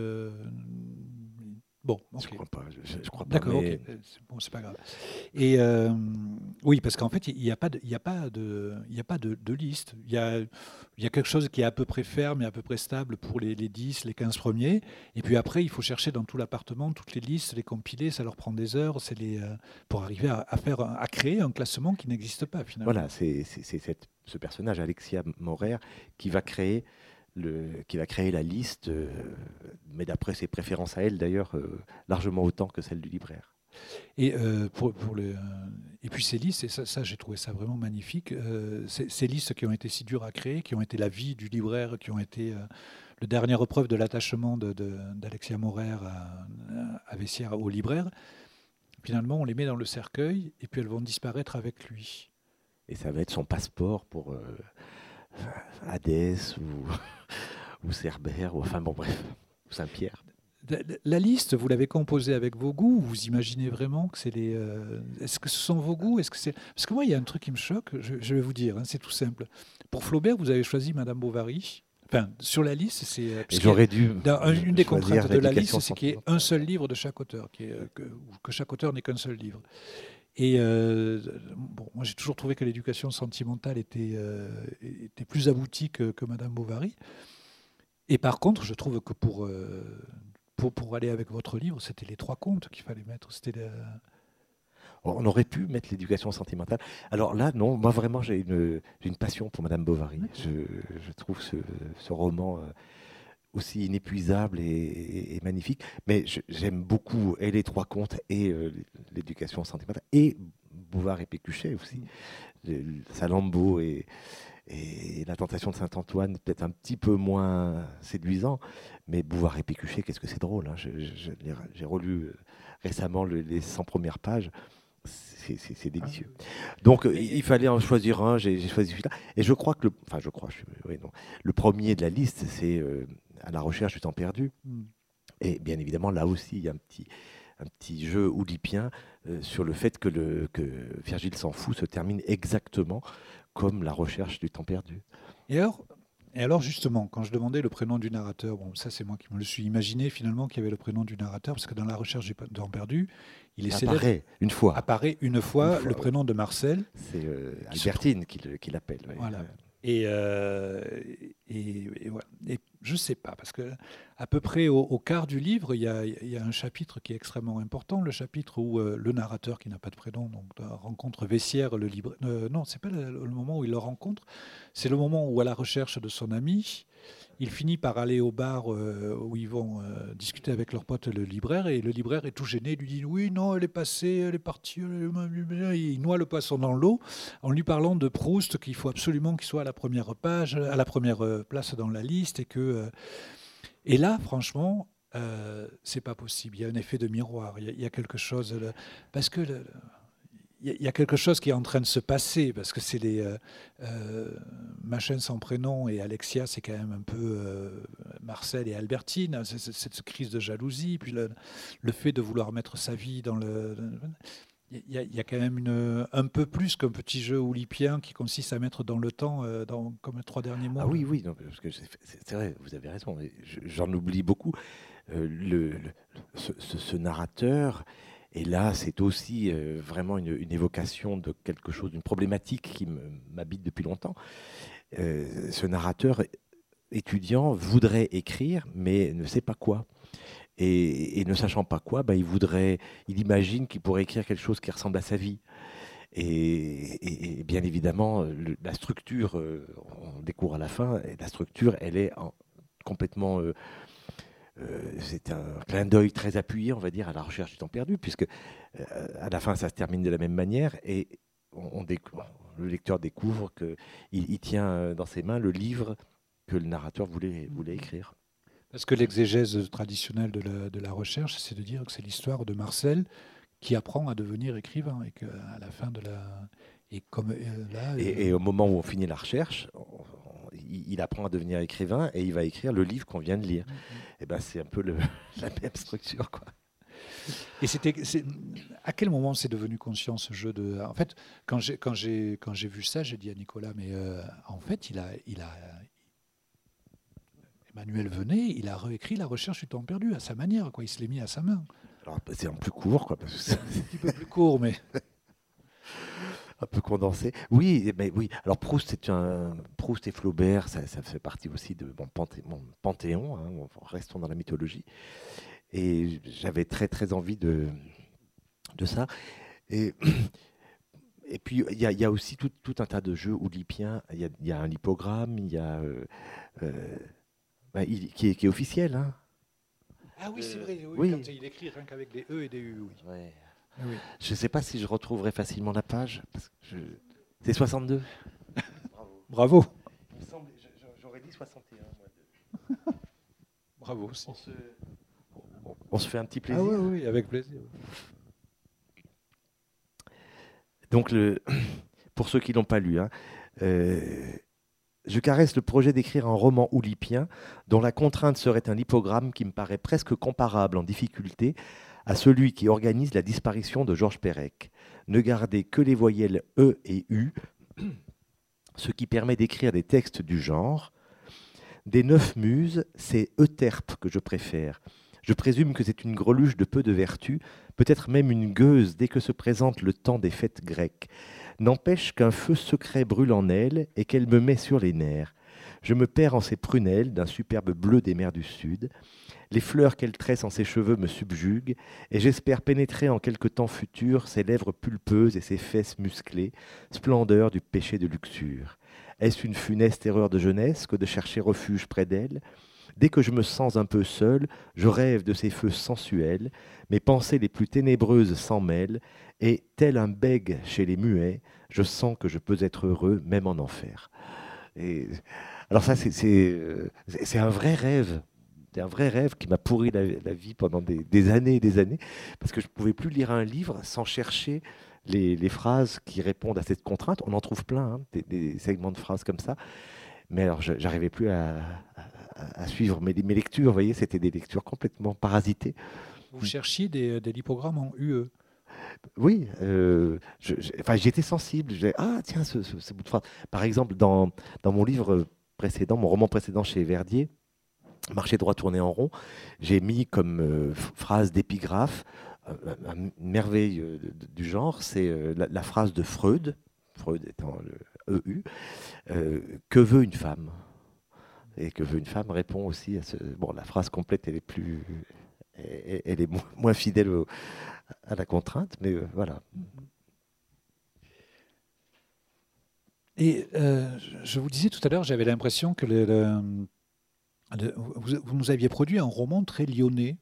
Bon, je crois pas. Je, crois pas. D'accord, ok. Bon, c'est pas grave. Et euh, oui, parce qu'en fait, il n'y a pas de, il a pas de, il a pas de, liste. Il y a, il y a quelque chose qui est à peu près ferme et à peu près stable pour les, les 10, les 15 premiers. Et puis après, il faut chercher dans tout l'appartement toutes les listes, les compiler. Ça leur prend des heures. C'est les, euh, pour arriver à, faire, à créer un classement qui n'existe pas finalement. Voilà, c'est ce personnage, Alexia Morer, qui va créer qui va créer la liste, euh, mais d'après ses préférences à elle d'ailleurs, euh, largement autant que celle du libraire. Et, euh, pour, pour le, et puis ces listes, et ça, j'ai trouvé ça vraiment magnifique, ces, listes qui ont été si dures à créer, qui ont été la vie du libraire, qui ont été le dernier épreuve de l'attachement d'Alexia de, Morer à, à Vessière au libraire, finalement on les met dans le cercueil et puis elles vont disparaître avec lui. Et ça va être son passeport pour Hadès ou, ou Cerbère, ou enfin bon bref, Saint-Pierre. La liste, vous l'avez composée avec vos goûts Vous imaginez vraiment que c'est les. Euh, est-ce que ce sont vos goûts? Est-ce que c'est Parce que moi, il y a un truc qui me choque. Je, vais vous dire, hein, c'est tout simple. Pour Flaubert, vous avez choisi Madame Bovary. Enfin, sur la liste, c'est. Et J'aurais dû. dans- une des contraintes de la liste, c'est qu'il y ait un seul livre de chaque auteur, qui est, euh, que, ou que chaque auteur n'ait qu'un seul livre. Et euh, bon, moi, j'ai toujours trouvé que l'éducation sentimentale était, euh, était plus aboutie que, que Madame Bovary. Et par contre, je trouve que pour, euh, pour, pour aller avec votre livre, c'était les trois contes qu'il fallait mettre. C'était la- On aurait pu mettre l'éducation sentimentale. Alors là, non, moi vraiment, j'ai une, passion pour Madame Bovary. Je, je trouve ce, ce roman aussi inépuisable et, et- et magnifique. Mais j'aime beaucoup et les trois contes et euh, l'éducation sentimentale et Bouvard et Pécuchet aussi. Le- le Salammbô et, et la tentation de Saint-Antoine, peut-être un petit peu moins séduisant. Mais Bouvard et Pécuchet, qu'est-ce que c'est drôle. hein. J'ai relu euh, récemment le- les 100 premières pages. C'est délicieux. Donc, euh, il fallait en choisir un. J'ai choisi celui-là. Et je crois que le, enfin, je crois, je suis- oui, non. le premier de la liste, c'est euh, à la recherche du temps perdu. Hmm. Et bien évidemment, là aussi, il y a un petit, un petit jeu oudipien euh, sur le fait que, le, que Virgile s'en fout se termine exactement comme la recherche du temps perdu. Et alors, et alors, justement, quand je demandais le prénom du narrateur, bon, ça c'est moi qui me le suis imaginé finalement qu'il y avait le prénom du narrateur, parce que dans la recherche du temps perdu, il est célèbre- apparaît une fois. apparaît une fois, Une fois, le oui. prénom de Marcel. C'est euh, Albertine qui le- qui l'appelle. oui. Voilà. Et, euh, et. Et je sais pas, parce que à peu près au, quart du livre, il y, a, un chapitre qui est extrêmement important, le chapitre où euh, le narrateur, qui n'a pas de prénom, euh, rencontre Vessière, le libraire. euh, non, c'est pas le moment où il le rencontre, c'est le moment où, à la recherche de son ami, il finit par aller au bar euh, où ils vont euh, discuter avec leur pote le libraire et le libraire est tout gêné, il lui dit oui non elle est passée, elle est partie, il noie le poisson dans l'eau en lui parlant de Proust qu'il faut absolument qu'il soit à la première page, à la première euh, place dans la liste et que et là franchement c'est pas possible. Il y a un effet de miroir. Il y a, quelque chose parce que il y a- quelque chose qui est en train de se passer parce que c'est les euh, euh, Machin sans prénom et Alexia, c'est quand même un peu euh, Marcel et Albertine. C'est- cette crise de jalousie, puis le, le fait de vouloir mettre sa vie dans le. Il y, a- il y a quand même une, un peu plus qu'un petit jeu oulipien qui consiste à mettre dans le temps, euh, dans, comme les trois derniers mots. Ah oui, oui, non, parce que c'est vrai, vous avez raison. je- J'en oublie beaucoup. Le, le- ce, ce- ce narrateur, et là, c'est aussi euh, vraiment une, évocation de quelque chose, d'une problématique qui m'habite depuis longtemps. Euh, ce narrateur étudiant voudrait écrire, mais ne sait pas quoi. Et, ne sachant pas quoi, ben, il voudrait, il imagine qu'il pourrait écrire quelque chose qui ressemble à sa vie. Et, bien évidemment, la structure, euh, on découvre à la fin, la structure, elle est en- complètement. C'est un clin d'œil très appuyé, on va dire, à la recherche du temps perdu, puisque euh, à la fin, ça se termine de la même manière, et on, on découvre- le lecteur découvre qu'il il tient euh, dans ses mains le livre que le narrateur voulait, voulait écrire. Parce que l'exégèse traditionnelle de la, de la recherche, c'est de dire que c'est l'histoire de Marcel qui apprend à devenir écrivain et qu'à la fin de la. Et comme euh, là. Et, euh, et au moment où on finit la recherche, on- il, il apprend à devenir écrivain et il va écrire le livre qu'on vient de lire. Et ben, c'est un peu le- la même structure. Quoi. Et c'était, à quel moment c'est devenu conscient ce jeu de. En fait, quand j'ai, quand j'ai, quand j'ai vu ça, j'ai dit à Nicolas, mais euh, en fait, il a, il a. Emmanuel Venet, il a réécrit La recherche du temps perdu à sa manière, quoi. Il se l'est mis à sa main. Alors, c'est en plus court, quoi, parce que c'est Un petit peu plus court, mais. un peu condensé. Oui, mais oui. Alors Proust, c'est un Proust et Flaubert, ça, ça fait partie aussi de mon, panthé- mon panthéon. hein, on- restons dans la mythologie. Et j'avais très très envie de de ça. Et et puis il y, a- il y a aussi tout, tout un tas de jeux oulipiens. Il y a, il y a un lipogramme, il y a euh, euh, bah, il- qui, est, qui est officiel. Hein. Ah oui, c'est vrai. Oui, oui. Quand il écrit rien qu'avec des E et des U, oui. Oui. Je ne sais pas si je retrouverai facilement la page. parce que je- C'est 62. Bravo. Semble, j'aurais dit 61. Bravo aussi. On se, on- on se fait un petit plaisir. Ah oui, oui, avec plaisir. Donc, le, pour ceux qui l'ont pas lu, hein, euh, je caresse le projet d'écrire un roman oulipien dont la contrainte serait un lipogramme qui me paraît presque comparable en difficulté à celui qui organise la disparition de Georges Perec. Ne garder que les voyelles E et U, ce qui permet d'écrire des textes du genre, Des neuf muses, c'est Euterpe que je préfère. Je présume que c'est une greluche de peu de vertu, peut-être même une gueuse dès que se présente le temps des fêtes grecques. N'empêche qu'un feu secret brûle en elle et qu'elle me met sur les nerfs. Je me perds en ses prunelles d'un superbe bleu des mers du Sud. Les fleurs qu'elle tresse en ses cheveux me subjuguent, et j'espère pénétrer en quelque temps futur ses lèvres pulpeuses et ses fesses musclées, splendeur du péché de luxure. Est-ce une funeste erreur de jeunesse que de chercher refuge près d'elle? Dès que je me sens un peu seul, je rêve de ces feux sensuels, mes pensées les plus ténébreuses s'en mêlent, et, tel un bègue chez les muets, je sens que je peux être heureux même en enfer. Alors ça, c'est un vrai rêve. C'est un vrai rêve qui m'a pourri la, vie pendant des, années et des années, parce que je ne pouvais plus lire un livre sans chercher les, phrases qui répondent à cette contrainte. On en trouve plein, hein, des, segments de phrases comme ça. Mais alors, j'arrivais plus à, à, suivre mes, mes, lectures. Vous voyez, c'était des lectures complètement parasitées. Vous cherchiez des, des lipogrammes en UE oui, euh, enfin, j'étais sensible. Ah, tiens, ce, bout de phrase. Par exemple, dans, dans mon livre précédent, mon roman précédent chez Verdier, Marcher droit, tourner en rond, j'ai mis comme euh, phrase d'épigraphe euh, une merveille du genre, c'est la, phrase de Freud, Freud étant le EU, que veut une femme? Et que veut une femme répond aussi à ce. Bon, la phrase complète, elle est plus. Elle est moins fidèle à la contrainte, mais euh, voilà. Et euh, je vous disais tout à l'heure, j'avais l'impression que vous, nous aviez produit un roman très lyonnais,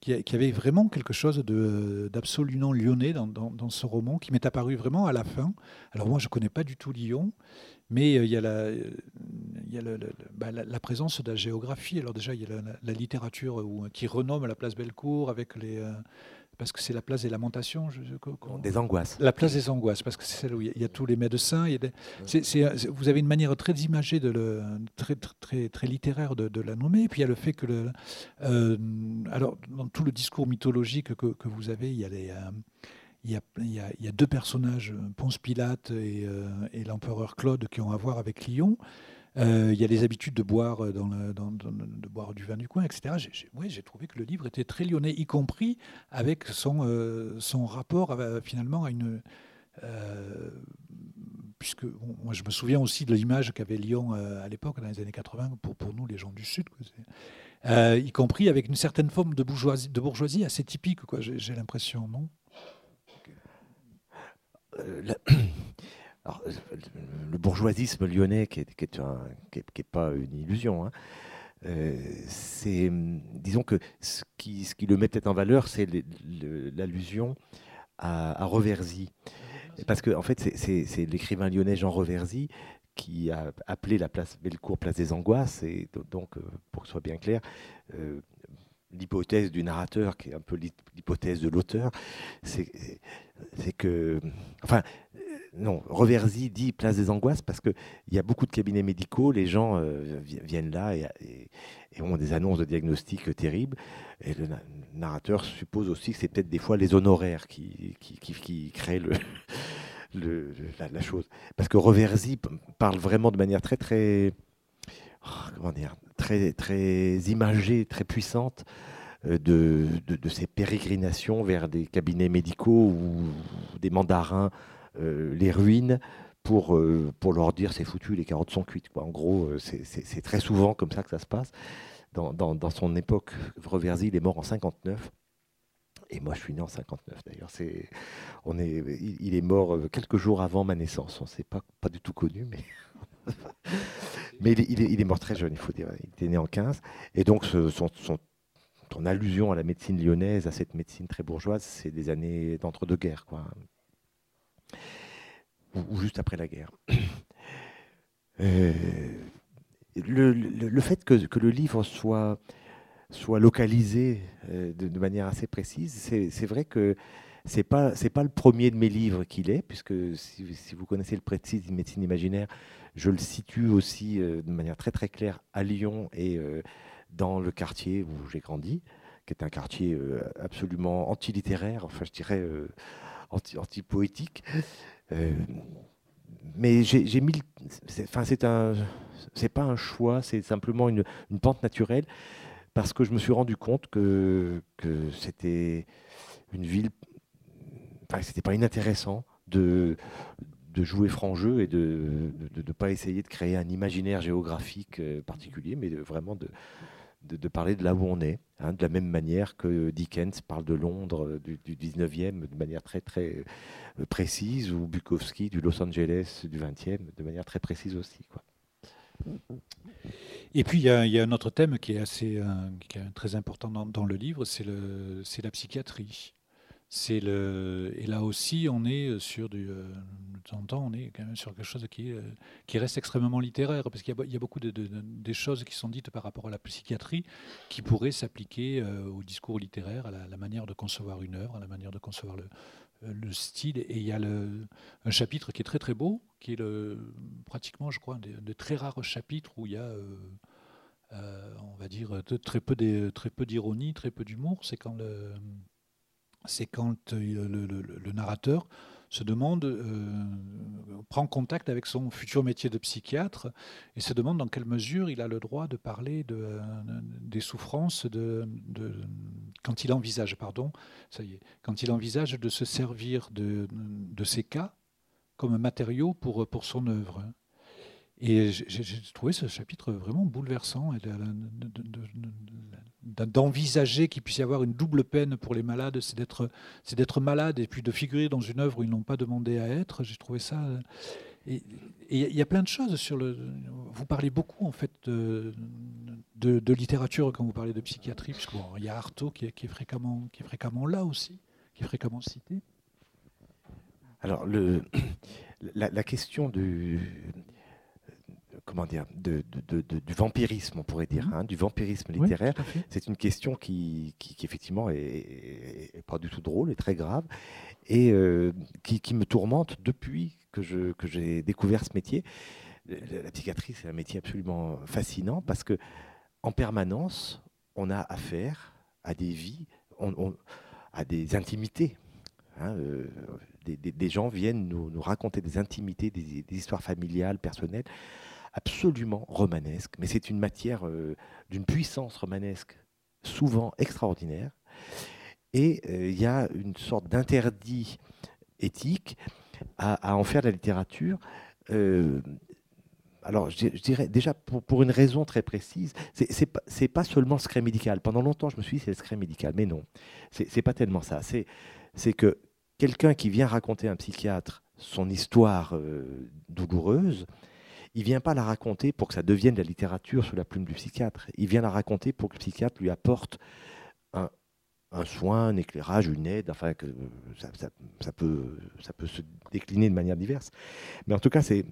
qui, avait vraiment quelque chose d'absolument lyonnais dans, ce roman, qui m'est apparu vraiment à la fin. Alors moi, je ne connais pas du tout Lyon, mais euh, il y a la, il y a bah, la, présence de la géographie. Alors déjà, il y a la, littérature qui renomme la place Bellecour avec les... Euh, parce que c'est la place des lamentations. des angoisses. La place des angoisses, parce que c'est celle où il y, a, tous les médecins. Vous avez une manière très imagée, de le, très, très, très littéraire de, la nommer. Et puis il y a le fait que, le, euh, alors dans tout le discours mythologique que, que vous avez, il y a les, il y, a, deux personnages, Ponce Pilate euh, et, l'empereur Claude, qui ont à voir avec Lyon. Euh, il y a les habitudes de boire, boire du vin du coin, etc. J'ai trouvé que le livre était très lyonnais, y compris avec son, euh, rapport finalement à une. puisque moi je me souviens aussi de l'image qu'avait Lyon à l'époque, dans les années 80, pour, nous les gens du Sud, y compris avec une certaine forme de bourgeoisie assez typique, j'ai l'impression, non? Euh, le bourgeoisisme lyonnais, qui n'est est, pas une illusion, hein, euh, c'est, disons que ce qui, qui le met peut-être en valeur, c'est l'allusion à, à, Reversy. Parce que, en fait, c'est l'écrivain lyonnais Jean Reversy qui a appelé la place Bellecour place des angoisses. Et donc, euh, pour que ce soit bien clair, l'hypothèse du narrateur, qui est un peu l'hypothèse de l'auteur, c'est que, enfin, non, Reversy dit place des angoisses parce qu'il y a beaucoup de cabinets médicaux, les gens euh, viennent là et, ont des annonces de diagnostic terribles. Et le narrateur suppose aussi que c'est peut-être des fois les honoraires qui, créent la, chose. Parce que Reversy parle vraiment de manière très, très. Oh, comment dire très, très imagée, très puissante euh, de, de, ces pérégrinations vers des cabinets médicaux ou des mandarins les ruinent pour, euh, pour leur dire c'est foutu, les carottes sont cuites. Quoi. En gros, c'est très souvent comme ça que ça se passe. Dans, dans, son époque, Reversy, il est mort en 59. Et moi, je suis né en 59 d'ailleurs. C'est, on est, il, est mort quelques jours avant ma naissance. On ne s'est pas, pas du tout connu, mais Mais il est, mort très jeune, il faut dire. Il était né en 15. Et donc, son, allusion à la médecine lyonnaise, à cette médecine très bourgeoise, c'est des années d'entre-deux-guerres, quoi. Ou, juste après la guerre. Euh, le, fait que, le livre soit, localisé euh, de, manière assez précise, c'est vrai que c'est pas pas le premier de mes livres qu'il est, puisque si, vous connaissez le précis médecine imaginaire, je le situe aussi euh, de manière très très claire à Lyon et dans le quartier où j'ai grandi, qui est un quartier absolument anti-littéraire, enfin je dirais anti-poétique. mais j'ai mis. Enfin, c'est un. C'est pas un choix, c'est simplement une, une, pente naturelle parce que je me suis rendu compte que, que c'était une ville. Enfin, c'était pas inintéressant de, de jouer franc jeu et de ne pas essayer de créer un imaginaire géographique euh, particulier, mais vraiment de, de, parler de là où on est, hein, de la même manière que Dickens parle de Londres euh, du, 19e de manière très très euh, précise, ou Bukowski du Los Angeles du 20e de manière très précise aussi. Quoi. Et puis il y, a un autre thème qui est assez qui est très important dans, dans le livre, c'est la psychiatrie. Et là aussi on est sur du euh, temps on est quand même sur quelque chose qui euh, qui reste extrêmement littéraire parce qu'il y, a beaucoup de, choses qui sont dites par rapport à la psychiatrie qui pourraient s'appliquer euh, au discours littéraire à la, manière de concevoir une œuvre à la manière de concevoir le, le style. Et il y a le, un chapitre qui est très très beau qui est le pratiquement je crois un des, très rares chapitres où il y a on va dire très peu d'ironie très peu d'humour. C'est quand le c'est quand euh, le, narrateur se demande, euh, prend contact avec son futur métier de psychiatre et se demande dans quelle mesure il a le droit de parler de, des souffrances quand il envisage, pardon, ça y est, quand il envisage de se servir de, ces cas comme matériau pour, pour son œuvre. Et j'ai trouvé ce chapitre vraiment bouleversant d'envisager qu'il puisse y avoir une double peine pour les malades, c'est d'être malade et puis de figurer dans une œuvre où ils n'ont pas demandé à être. J'ai trouvé ça. Et il y a plein de choses sur le. Vous parlez beaucoup en fait de, littérature quand vous parlez de psychiatrie, puisqu'il y a Artaud qui est, fréquemment là aussi, qui est fréquemment cité. Alors la, la question du comment dire, de, du vampirisme, on pourrait dire, mhm. hein, du vampirisme littéraire. c'est une question qui, qui, effectivement est, pas du tout drôle, est très grave, et euh, qui, qui, me tourmente depuis que, je, que j'ai découvert ce métier. La, psychiatrie, c'est un métier absolument fascinant parce que en permanence, on a affaire à des vies, on, à des intimités. Hein, euh, des, des, gens viennent nous, nous raconter des intimités, des, des histoires familiales, personnelles absolument romanesque, mais c'est une matière euh, d'une puissance romanesque souvent extraordinaire. Et euh, il y a une sorte d'interdit éthique à, en faire de la littérature. Euh, alors, je, dirais déjà pour, une raison très précise, c'est pas, pas seulement le secret médical. Pendant longtemps, je me suis dit c'est le secret médical, mais non, c'est pas tellement ça. C'est que quelqu'un qui vient raconter à un psychiatre son histoire douloureuse, il vient pas la raconter pour que ça devienne de la littérature sous la plume du psychiatre. Il vient la raconter pour que le psychiatre lui apporte un, soin, un éclairage, une aide, enfin que ça, peut, ça peut se décliner de manière diverse. Mais en tout cas, c'est,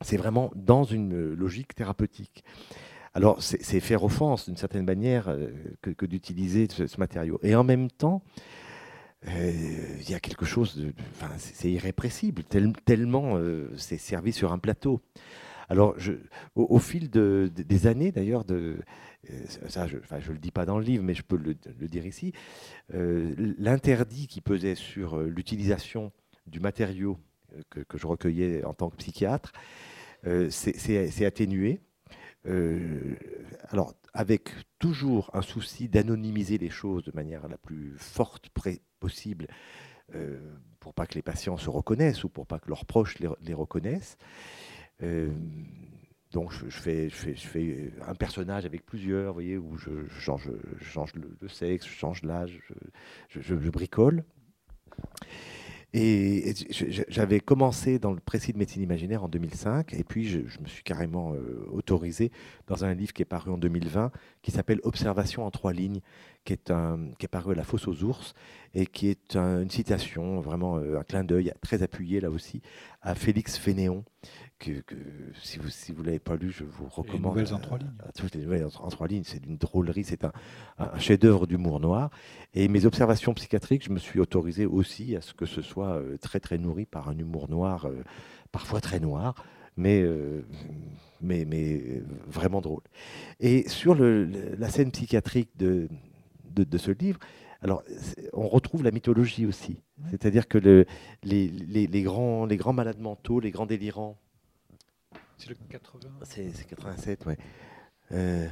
c'est vraiment dans une logique thérapeutique. Alors, c'est, faire offense d'une certaine manière euh, que, d'utiliser ce, matériau. Et en même temps, euh, il y a quelque chose de. C'est irrépressible, tellement euh, c'est servi sur un plateau. Alors, au, fil de, des années, d'ailleurs, euh, ça, je ne le dis pas dans le livre, mais je peux le, dire ici, l'interdit qui pesait sur l'utilisation du matériau que, que, je recueillais en tant que psychiatre c'est atténué. alors, avec toujours un souci d'anonymiser les choses de manière la plus forte possible euh, pour pas que les patients se reconnaissent ou pour pas que leurs proches les, reconnaissent. Euh, donc je, fais, un personnage avec plusieurs, vous voyez, où je, change, change le, sexe, je change l'âge, je, bricole. Et j'avais commencé dans le précis de médecine imaginaire en 2005, et puis je, me suis carrément euh, autorisé dans un livre qui est paru en 2020, qui s'appelle Observation en trois lignes, qui est, un, qui est paru à la Fosse aux ours, et qui est une citation, vraiment euh, un clin d'œil très appuyé là aussi, à Félix Fénéon, que, si vous ne si vous l'avez pas lu, je vous recommande. Les nouvelles en trois lignes. les nouvelles en, trois lignes, c'est d'une drôlerie, c'est un, chef-d'œuvre d'humour noir. Et mes observations psychiatriques, je me suis autorisé aussi à ce que ce soit euh, très très nourri par un humour noir, euh, parfois très noir, mais, euh, mais, mais vraiment drôle. Et sur le, la scène psychiatrique de, de, de ce livre, Alors, on retrouve la mythologie aussi. C'est-à-dire que le, les, les, grands, les grands malades mentaux, les grands délirants. C'est le 80 C'est 87, ouais. Euh,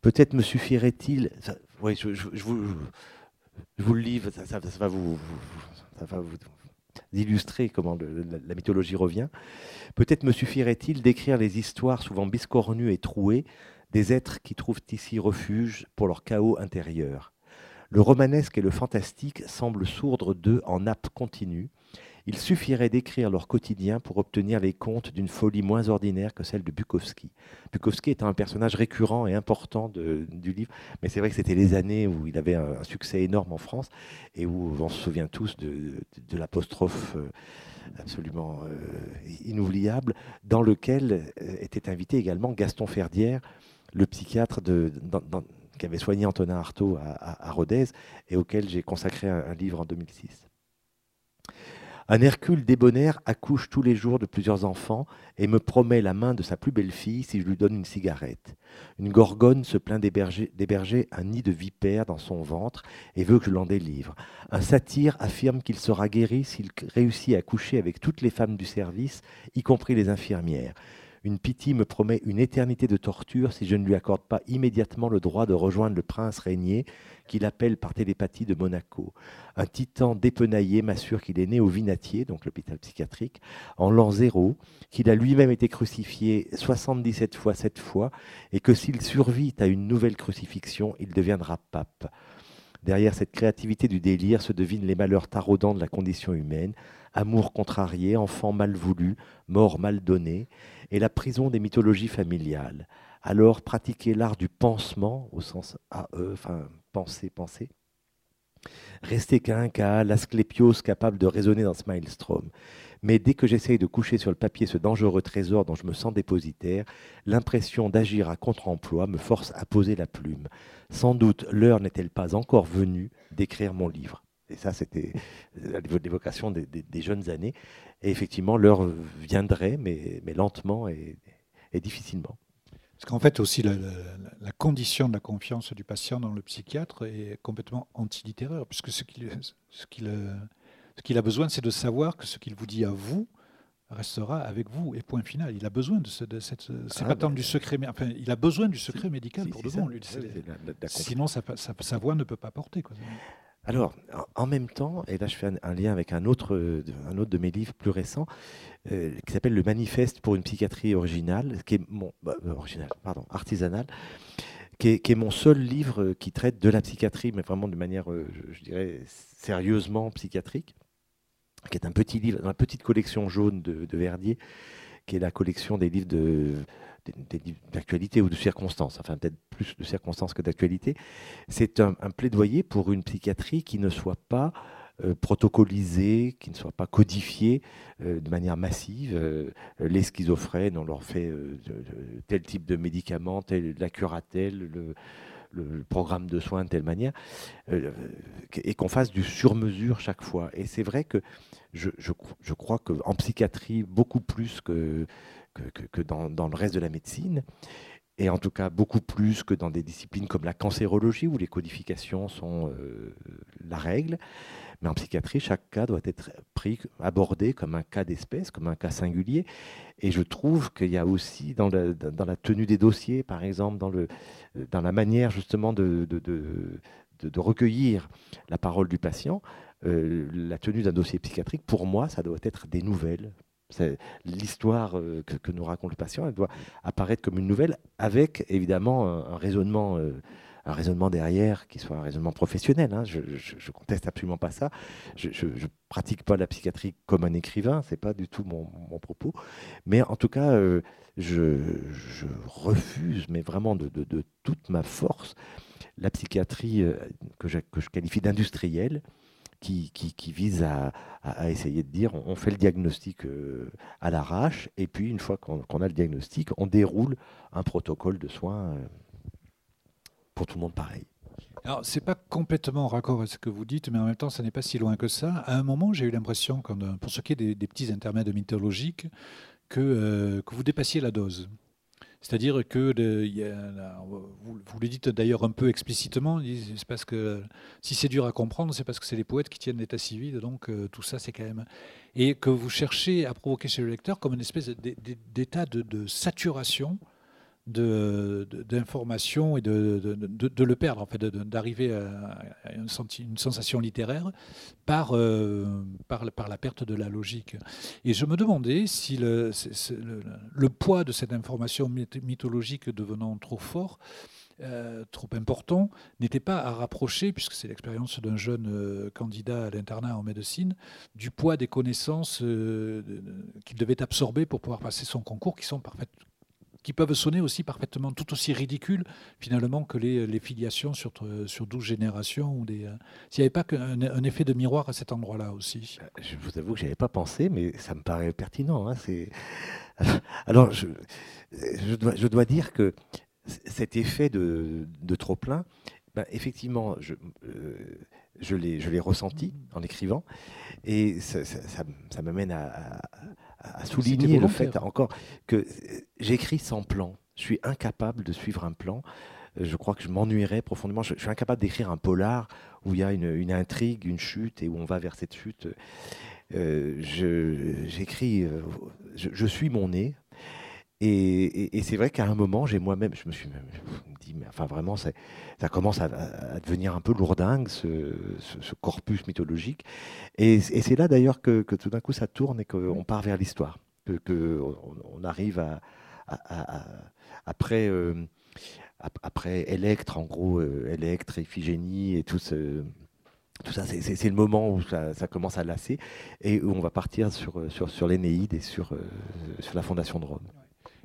peut-être me suffirait-il. Oui, je, je, vous, je, vous, le livre, ça, ça, va vous, ça va vous illustrer comment la, mythologie revient. Peut-être me suffirait-il d'écrire les histoires souvent biscornues et trouées des êtres qui trouvent ici refuge pour leur chaos intérieur. Le romanesque et le fantastique semblent sourdre d'eux en nappe continue. Il suffirait d'écrire leur quotidien pour obtenir les comptes d'une folie moins ordinaire que celle de Bukowski. Bukowski est un personnage récurrent et important du livre, mais c'est vrai que c'était les années où il avait un, succès énorme en France et où on se souvient tous de, l'apostrophe euh, absolument euh, inoubliable, dans lequel euh, était invité également Gaston Ferdière, le psychiatre qui avait soigné Antonin Artaud à, Rodez et auquel j'ai consacré un, livre en 2006. Un Hercule débonnaire accouche tous les jours de plusieurs enfants et me promet la main de sa plus belle fille si je lui donne une cigarette. Une gorgone se plaint d'héberger un nid de vipères dans son ventre et veut que je l'en délivre. Un satyre affirme qu'il sera guéri s'il réussit à coucher avec toutes les femmes du service, y compris les infirmières. Une pitié me promet une éternité de torture si je ne lui accorde pas immédiatement le droit de rejoindre le prince régnier qu'il appelle par télépathie de Monaco. Un titan dépenaillé m'assure qu'il est né au Vinatier, donc l'hôpital psychiatrique, en l'an zéro, qu'il a lui-même été crucifié 77 fois cette fois, et que s'il survit à une nouvelle crucifixion, il deviendra pape. Derrière cette créativité du délire se devinent les malheurs taraudants de la condition humaine, amour contrarié, enfant mal voulu, mort mal donnée, et la prison des mythologies familiales. Alors pratiquer l'art du pansement, au sens AE, enfin penser, penser. Rester qu'un cas, l'asclépios capable de raisonner dans ce maelstrom. Mais dès que j'essaye de coucher sur le papier ce dangereux trésor dont je me sens dépositaire, l'impression d'agir à contre-emploi me force à poser la plume. Sans doute l'heure n'est-elle pas encore venue d'écrire mon livre. Et ça, c'était l'évocation des, des, jeunes années. Et effectivement, l'heure viendrait, mais, mais lentement et, difficilement. Parce qu'en fait, aussi, la, condition de la confiance du patient dans le psychiatre est complètement antilittéraire, puisque ce qu'il ce ce a besoin, c'est de savoir que ce qu'il vous dit à vous restera avec vous, et point final. Il a besoin de, de cette... C'est ah, pas tant du secret, mais enfin, il a besoin du secret médical pour de bon. Sinon, sa, sa, voix ne peut pas porter. Quoi. Alors, en même temps, et là je fais un, lien avec un autre, un autre de mes livres plus récents, euh, qui s'appelle Le Manifeste pour une psychiatrie originale, qui est mon, bah, euh, qui est, mon seul livre qui traite de la psychiatrie, mais vraiment de manière, euh, je, dirais, sérieusement psychiatrique, qui est un petit livre dans la petite collection jaune de Verdier, qui est la collection des livres de d'actualité ou de circonstances, enfin peut-être plus de circonstances que d'actualité, c'est un, plaidoyer pour une psychiatrie qui ne soit pas euh, protocolisée, qui ne soit pas codifiée euh, de manière massive. Euh, les schizophrènes, on leur fait tel type de médicament, tel, la curatelle, le, le programme de soins de telle manière, et qu'on fasse du sur-mesure chaque fois. Et c'est vrai que je, crois qu'en psychiatrie, beaucoup plus que que, dans, le reste de la médecine, et en tout cas beaucoup plus que dans des disciplines comme la cancérologie, où les codifications sont euh, la règle. Mais en psychiatrie, chaque cas doit être pris, abordé comme un cas d'espèce, comme un cas singulier. Et je trouve qu'il y a aussi dans la, dans la, tenue des dossiers, par exemple, dans, le, dans la manière justement de, de, de, recueillir la parole du patient, euh, la tenue d'un dossier psychiatrique, pour moi, ça doit être des nouvelles L'histoire euh, que, nous raconte le patient, elle doit apparaître comme une nouvelle, avec évidemment un, raisonnement, euh, un raisonnement derrière qui soit un raisonnement professionnel. Hein. Je, ne conteste absolument pas ça. Je, ne pratique pas la psychiatrie comme un écrivain, c'est pas du tout mon, propos. Mais en tout cas, euh, je, refuse, mais vraiment de, toute ma force, la psychiatrie que, que je qualifie d'industrielle qui, vise à, essayer de dire on, fait le diagnostic euh, à l'arrache, et puis une fois qu'on a le diagnostic, on déroule un protocole de soins euh, pour tout le monde pareil. Alors, c'est pas complètement en raccord avec ce que vous dites, mais en même temps, ça n'est pas si loin que ça. À un moment, j'ai eu l'impression, pour ce qui est des, petits intermèdes mythologiques, que, euh, que vous dépassiez la dose. C'est-à-dire que vous, le dites d'ailleurs un peu explicitement, c'est parce que si c'est dur à comprendre, c'est parce que c'est les poètes qui tiennent l'état civil, donc euh, tout ça c'est quand même et que vous cherchez à provoquer chez le lecteur comme une espèce d'état de, saturation d'informations et de, de, le perdre, en fait, d'arriver à, une, sensation littéraire par, euh, par, par, la perte de la logique. Et je me demandais si le, le poids de cette information mythologique devenant trop fort, euh, trop important n'était pas à rapprocher, puisque c'est l'expérience d'un jeune euh, candidat à l'internat en médecine, du poids des connaissances qu'il devait absorber pour pouvoir passer son concours, qui sont parfaites qui peuvent sonner aussi parfaitement tout aussi ridicules finalement que les, filiations sur, sur 12 générations. ou des S'il n'y avait pas un, effet de miroir à cet endroit-là aussi. Je vous avoue que je avais pas pensé, mais ça me paraît pertinent. Hein. Alors, je, je, dois, je dois dire que cet effet de, trop-plein, ben, effectivement, je, euh, je l'ai ressenti en écrivant, et ça, m'amène à, souligner le fait encore que j'écris sans plan. Je suis incapable de suivre un plan. Je crois que je m'ennuierais profondément. Je, suis incapable d'écrire un polar où il y a une, intrigue, une chute, et où on va vers cette chute. Euh, j'écris, euh, je, suis mon nez, et, c'est vrai qu'à un moment, j'ai moi-même, je me suis dit, mais enfin vraiment, ça commence à, devenir un peu lourdingue, ce, corpus mythologique. Et, c'est là d'ailleurs que, tout d'un coup ça tourne et qu'on part vers l'histoire, que, on, arrive à, après. Euh, Electre, en gros, euh, Electre, Iphigénie et tout ce, ça, c'est le moment où ça, commence à lasser et où on va partir sur, sur, l'Énéide et euh, sur la fondation de Rome.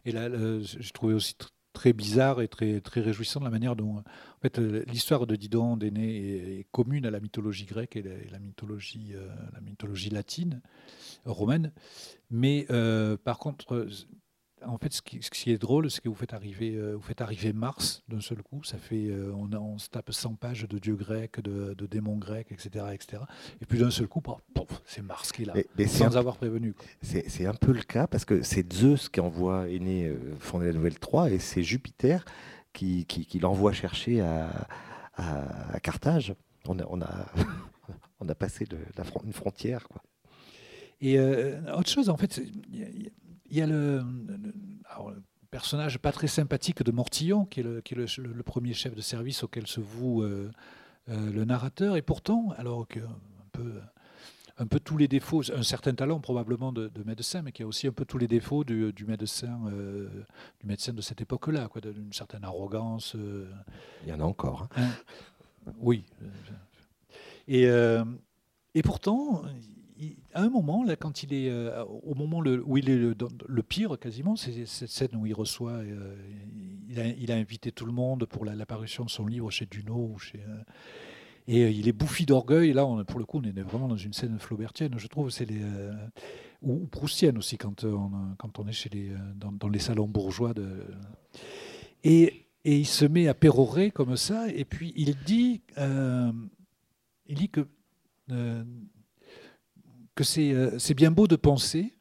Et là, j'ai trouvé aussi très bizarre et très, très réjouissant la manière dont en fait, l'histoire de Didon d'Aîné est, commune à la mythologie grecque et la, mythologie, euh, la mythologie latine, romaine. Mais euh, par contre, en fait, ce qui, est drôle, c'est que vous faites arriver, euh, vous faites arriver Mars d'un seul coup. Ça fait, euh, on, on, se tape 100 pages de dieux grecs, de, démons grecs, etc., etc. Et puis d'un seul coup, c'est Mars qui est là, sans avoir prévenu. C'est un peu le cas parce que c'est Zeus qui envoie Aîné euh, fonder la nouvelle 3 et c'est Jupiter qui, qui, l'envoie chercher à, à, Carthage. On a, on a, on a passé la, une frontière, quoi. Et autre chose, en fait, il y a le, personnage pas très sympathique de Mortillon, qui est le, qui est le, premier chef de service auquel se voue euh, euh, le narrateur. Et pourtant, alors que un peu, un peu tous les défauts, un certain talent probablement de, médecin, mais qui a aussi un peu tous les défauts du, médecin, euh, du médecin de cette époque-là, quoi, d'une certaine arrogance. Il y en a encore. Hein. Hein, oui. Et, et pourtant, à un moment, là, quand il est euh, au moment où il est le, pire quasiment, c'est cette scène où il reçoit, euh, il, a, invité tout le monde pour l'apparition de son livre chez Duno, chez, euh, et il est bouffi d'orgueil. Là, on, pour le coup, on est vraiment dans une scène flaubertienne, je trouve, c'est les ou, proustienne aussi quand on, quand on est chez les dans, les salons bourgeois de et, et, il se met à pérorer comme ça, et puis il dit, il dit que que euh, c'est bien beau de penser,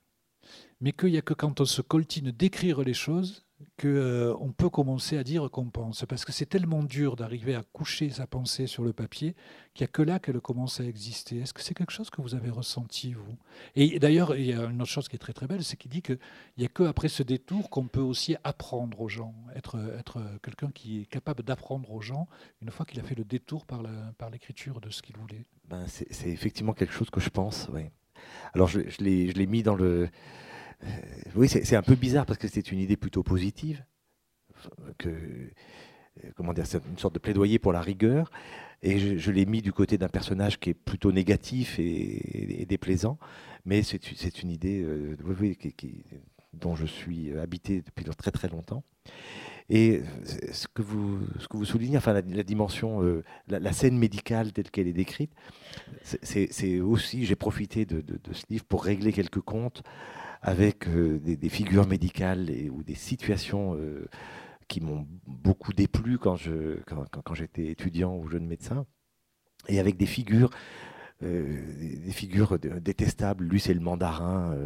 mais qu'il n'y a que quand on se coltine d'écrire les choses qu'on euh, peut commencer à dire qu'on pense. Parce que c'est tellement dur d'arriver à coucher sa pensée sur le papier qu'il n'y a que là qu'elle commence à exister. Est-ce que c'est quelque chose que vous avez ressenti, vous? Et d'ailleurs, il y a une autre chose qui est très très belle, c'est qu'il dit qu'il n'y a qu'après ce détour qu'on peut aussi apprendre aux gens, être, être quelqu'un qui est capable d'apprendre aux gens une fois qu'il a fait le détour par l'écriture par de ce qu'il voulait. Ben, c'est effectivement quelque chose que je pense, oui. Alors je, l'ai mis dans le... Euh, oui, c'est un peu bizarre parce que c'est une idée plutôt positive, que, euh, comment dire, c'est une sorte de plaidoyer pour la rigueur, et je, l'ai mis du côté d'un personnage qui est plutôt négatif et, déplaisant, mais c'est une idée euh, dont je suis habité depuis très très longtemps. Et ce que vous, ce que vous soulignez, enfin la, dimension, euh, la, scène médicale telle qu'elle est décrite, c'est aussi, j'ai profité de, ce livre pour régler quelques comptes avec euh, des, figures médicales ou des situations euh, qui m'ont beaucoup déplu quand j'étais quand, quand, étudiant ou jeune médecin, et avec des figures, des, figures détestables. Lui, c'est le mandarin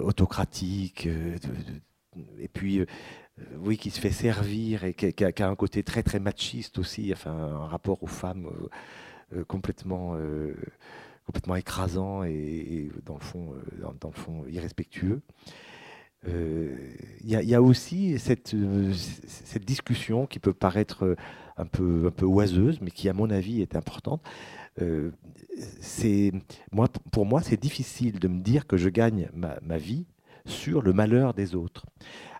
autocratique, et puis oui, qui se fait servir et qui, a, un côté très très machiste aussi, enfin un rapport aux femmes complètement complètement écrasant et, dans le fond dans, le fond irrespectueux. Il y, a aussi cette, cette discussion qui peut paraître un peu, un peu oiseuse, mais qui, à mon avis, est importante. Euh, c'est moi, pour moi, c'est difficile de me dire que je gagne ma, ma vie sur le malheur des autres.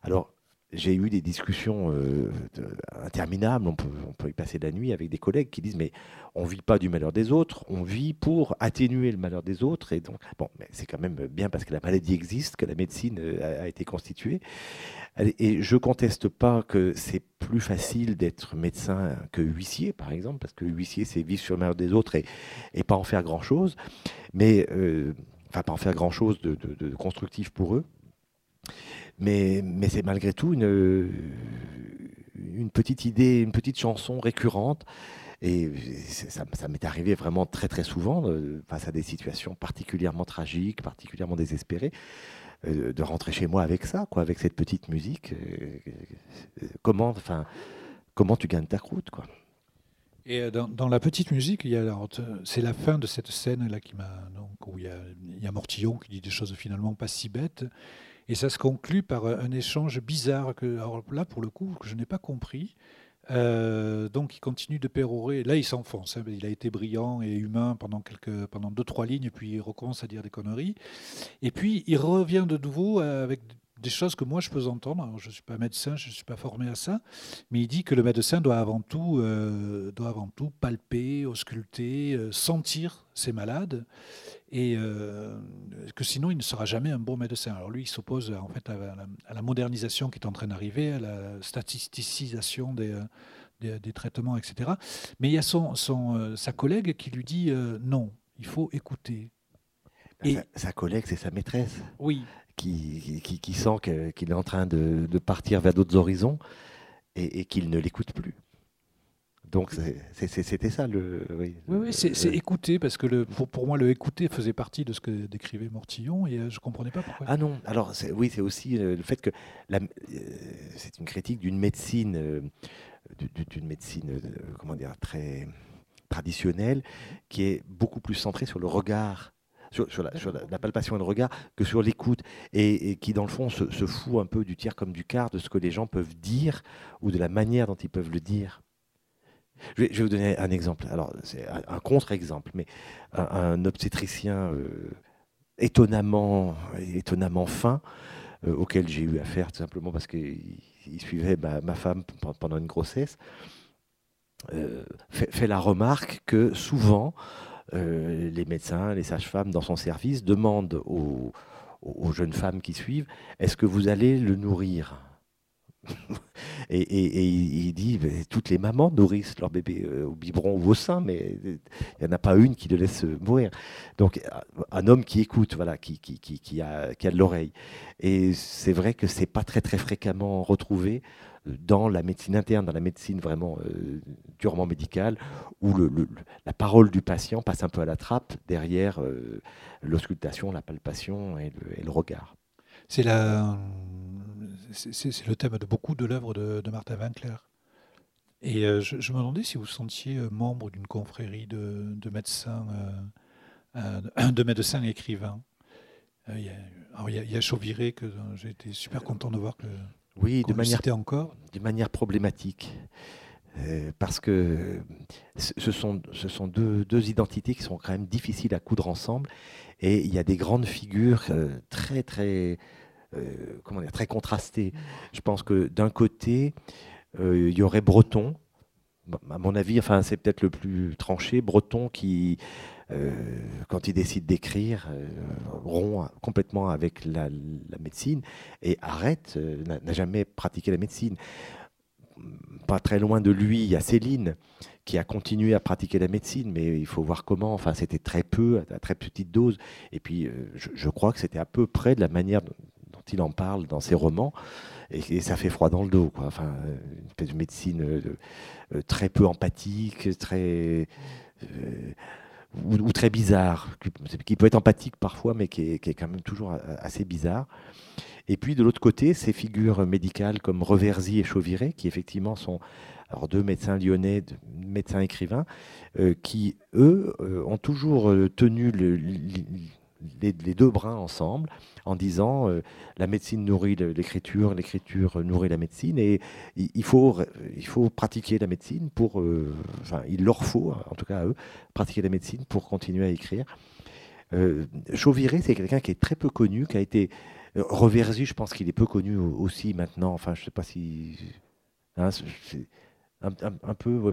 Alors, j'ai eu des discussions euh, interminables, on peut, y passer la nuit avec des collègues qui disent mais on vit pas du malheur des autres, on vit pour atténuer le malheur des autres. Et donc bon, c'est quand même bien parce que la maladie existe que la médecine euh, a, été constituée. Et je conteste pas que c'est plus facile d'être médecin que huissier par exemple parce que huissier c'est vivre sur le malheur des autres et, pas en faire grand chose, mais euh, enfin pas en faire grand chose de constructif pour eux. Mais, c'est malgré tout une, petite idée, une petite chanson récurrente. Et ça, m'est arrivé vraiment très très souvent, euh, face à des situations particulièrement tragiques, particulièrement désespérées, euh, de rentrer chez moi avec ça, avec cette petite musique. Euh, comment, enfin, comment tu gagnes ta croûte, quoi? Et dans, la petite musique, c'est la fin de cette scène là qui m'a où il y a Mortillon qui dit des choses finalement pas si bêtes et ça se conclut par un échange bizarre, que, alors là, pour le coup, je n'ai pas compris. Euh, donc il continue de pérorer. Là, il s'enfonce. Hein. Il a été brillant et humain pendant quelques, pendant deux trois lignes, puis il recommence à dire des conneries. Et puis il revient de nouveau avec des choses que moi je peux entendre. je ne suis pas médecin, je ne suis pas formé à ça, mais il dit que le médecin doit avant tout, euh, doit avant tout palper, ausculter, euh, sentir ses malades, et euh, que sinon il ne sera jamais un bon médecin. Alors lui, il s'oppose en fait à la, modernisation qui est en train d'arriver, à la statisticisation des, des, traitements, etc. Mais il y a son, son sa collègue qui lui dit non, il faut écouter. Et sa collègue, c'est sa maîtresse. Oui qui, sent qu'il est en train de, partir vers d'autres horizons et, qu'il ne l'écoute plus. Donc c'était ça le. Oui, oui, c'est écouter parce que le, pour, pour, moi le écouter faisait partie de ce que décrivait Mortillon et euh, je comprenais pas pourquoi. Ah non, alors oui c'est aussi euh, le fait que euh, c'est une critique d'une médecine d'une médecine comment dire très traditionnelle qui est beaucoup plus centrée sur le regard sur, la, palpation et le regard que sur l'écoute, et, qui dans le fond se, fout un peu du tiers comme du quart de ce que les gens peuvent dire ou de la manière dont ils peuvent le dire. Je vais, vous donner un exemple. Alors, c'est un, contre-exemple, mais un, obstétricien euh, étonnamment, étonnamment fin, euh, auquel j'ai eu affaire tout simplement parce qu'il suivait ma, femme pendant une grossesse, euh, fait, la remarque que souvent, les médecins, les sages-femmes dans son service demandent aux, jeunes femmes qui suivent, est-ce que vous allez le nourrir? Et, il dit, toutes les mamans nourrissent leur bébé euh, au biberon ou au sein, mais il n'y en a pas une qui le laisse mourir. Donc un homme qui écoute, voilà, qui, a, de l'oreille. Et c'est vrai que c'est pas très très fréquemment retrouvé dans la médecine interne, dans la médecine vraiment euh, durement médicale, où le, la parole du patient passe un peu à la trappe derrière euh, l'auscultation, la palpation et le, regard. C'est le thème de beaucoup de l'œuvre de, de, Martha Winkler. Et euh, je, me demandais si vous sentiez membre d'une confrérie de, de médecins, de médecins écrivains. Il y, a, il y, a, Chauviré que j'ai été super content de voir que oui, de manière, encore de manière problématique. Euh, parce que ce sont, ce sont deux, deux, identités qui sont quand même difficiles à coudre ensemble. Et il y a des grandes figures euh, très, très, euh, comment dire, très contrastées. Je pense que d'un côté, il y aurait Breton, à mon avis, enfin, c'est peut-être le plus tranché, Breton qui euh, quand il décide d'écrire, euh, rompt complètement avec la, médecine et arrête, euh, n'a jamais pratiqué la médecine. Pas très loin de lui, il y a Céline qui a continué à pratiquer la médecine, mais il faut voir comment. Enfin, c'était très peu, à très petite dose. Et puis, je, crois que c'était à peu près de la manière il en parle dans ses romans. Et, ça fait froid dans le dos. Quoi. Enfin, une de médecine très peu empathique, très ou, très bizarre, qui peut être empathique parfois, mais qui est, quand même toujours assez bizarre. Et puis de l'autre côté, ces figures médicales comme Reversy et Chauviré, qui effectivement sont alors deux médecins lyonnais, médecins écrivains, euh, qui eux euh, ont toujours euh, tenu les, deux brins ensemble en disant la médecine nourrit l'écriture, l'écriture nourrit la médecine et il faut, il faut pratiquer la médecine pour, enfin il leur faut en tout cas à eux, pratiquer la médecine pour continuer à écrire. Chauviré, c'est quelqu'un qui est très peu connu, qui a été Reversy, je pense qu'il est peu connu aussi maintenant. Enfin, je ne sais pas si. Hein, un, peu.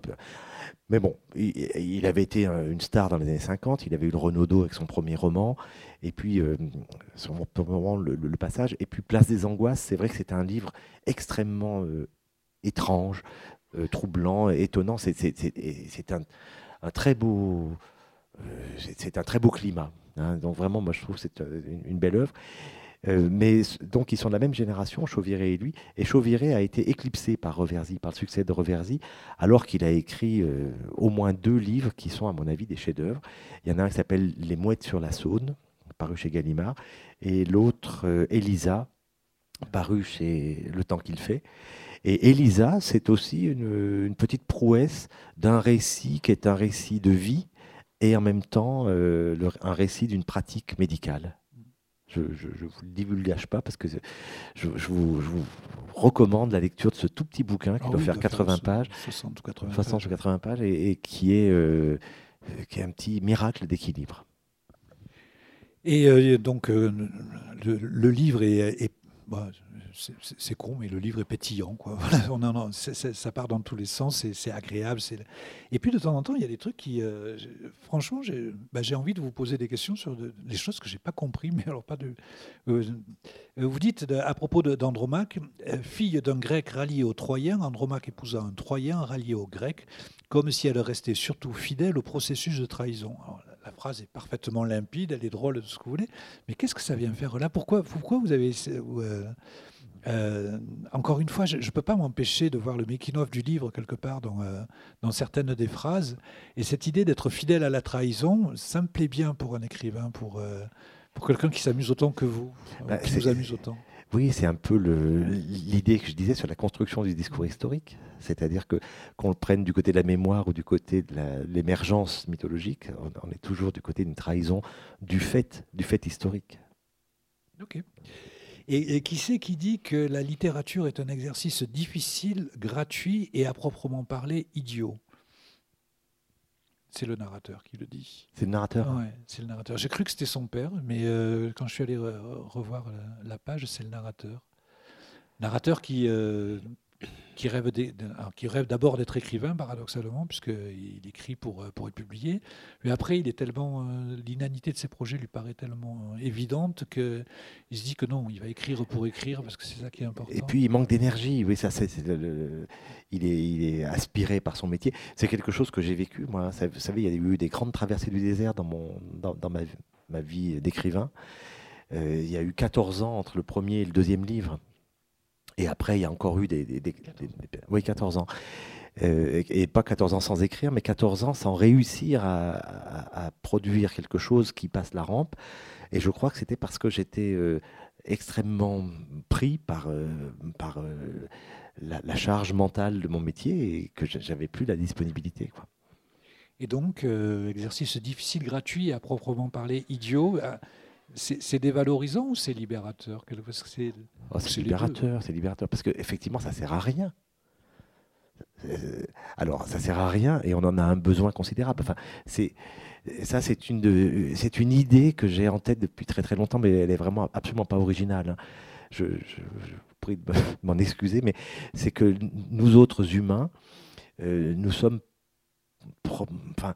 Mais bon, il, avait été une star dans les années 50. Il avait eu le Renaudot avec son premier roman. Et puis, euh, le, passage. Et puis, Place des Angoisses, c'est vrai que c'est un livre extrêmement euh, étrange, euh, troublant, étonnant. C'est un, très beau. c'est un très beau climat. Hein. Donc vraiment, moi je trouve que c'est une belle œuvre. Euh, mais donc ils sont de la même génération, Chauviré et lui. Et Chauviré a été éclipsé par Reversy, par le succès de Reversy, alors qu'il a écrit euh, au moins deux livres qui sont, à mon avis, des chefs-d'œuvre. Il y en a un qui s'appelle Les Mouettes sur la Saône, paru chez Gallimard, et l'autre euh, Elisa, paru chez Le Temps qu'il fait. Et Elisa, c'est aussi une, petite prouesse d'un récit qui est un récit de vie et en même temps un récit d'une pratique médicale. Je ne vous le divulgage pas parce que je, vous, recommande la lecture de ce tout petit bouquin qui ah doit faire 80 pages, 60 ou 80 pages, 80 pages et, qui, est, euh, qui est un petit miracle d'équilibre. Et euh, donc euh, le, livre est, bah, c'est con, mais le livre est pétillant. Ça part dans tous les sens, c'est agréable. Et puis de temps en temps, il y a des trucs qui, euh, franchement, bah, j'ai envie de vous poser des questions sur des choses que j'ai pas compris, mais alors pas de. Euh, vous dites à propos d'Andromaque, euh, fille d'un grec rallié aux Troyens, Andromaque épousa un Troyen rallié aux Grecs, comme si elle restait surtout fidèle au processus de trahison la phrase est parfaitement limpide, elle est drôle, de ce que vous voulez, mais qu'est-ce que ça vient faire là? Pourquoi, pourquoi vous avez... Euh, euh, encore une fois, je ne peux pas m'empêcher de voir le making-of du livre quelque part dans, euh, dans certaines des phrases. Et cette idée d'être fidèle à la trahison, ça me plaît bien pour un écrivain, pour, pour quelqu'un qui s'amuse autant que vous, bah, qui vous amuse autant. Oui, c'est un peu l'idée que je disais sur la construction du discours historique. C'est-à-dire que qu'on le prenne du côté de la mémoire ou du côté de l'émergence mythologique, on, est toujours du côté d'une trahison du fait, du fait historique. Ok. Et, qui c'est qui dit que la littérature est un exercice difficile, gratuit et à proprement parler idiot? C'est le narrateur qui le dit. C'est le narrateur Oui, c'est le narrateur. J'ai cru que c'était son père, mais euh, quand je suis allé revoir la, page, c'est le narrateur. Narrateur qui, euh, qui rêve, d'abord d'être écrivain, paradoxalement, puisqu'il écrit pour, euh, pour être publié. Mais après, il est tellement, euh, l'inanité de ses projets lui paraît tellement euh, évidente qu'il se dit que non, il va écrire pour écrire, parce que c'est ça qui est important. Et puis, il manque d'énergie. Oui, ça, c'est, il, est, il est aspiré par son métier. C'est quelque chose que j'ai vécu, moi. Vous savez, il y a eu des grandes traversées du désert dans, ma, vie d'écrivain. il y a eu 14 ans entre le premier et le deuxième livre. Et après, il y a encore eu des. oui, 14 ans. Euh, et pas 14 ans sans écrire, mais 14 ans sans réussir à, produire quelque chose qui passe la rampe. Et je crois que c'était parce que j'étais euh, extrêmement pris par, euh, par la, charge mentale de mon métier et que j'avais plus la disponibilité. Et donc, exercice difficile, gratuit, à proprement parler, idiot. C'est dévalorisant ou c'est libérateur oh, C'est libérateur, c'est libérateur, parce qu'effectivement, ça sert à rien. Euh, alors, ça sert à rien et on en a un besoin considérable. Enfin, c'est ça, c'est une, c'est une idée que j'ai en tête depuis très très longtemps, mais elle est vraiment absolument pas originale. Hein. Je, je, prie de m'en excuser, mais c'est que nous autres humains, euh, nous sommes, enfin,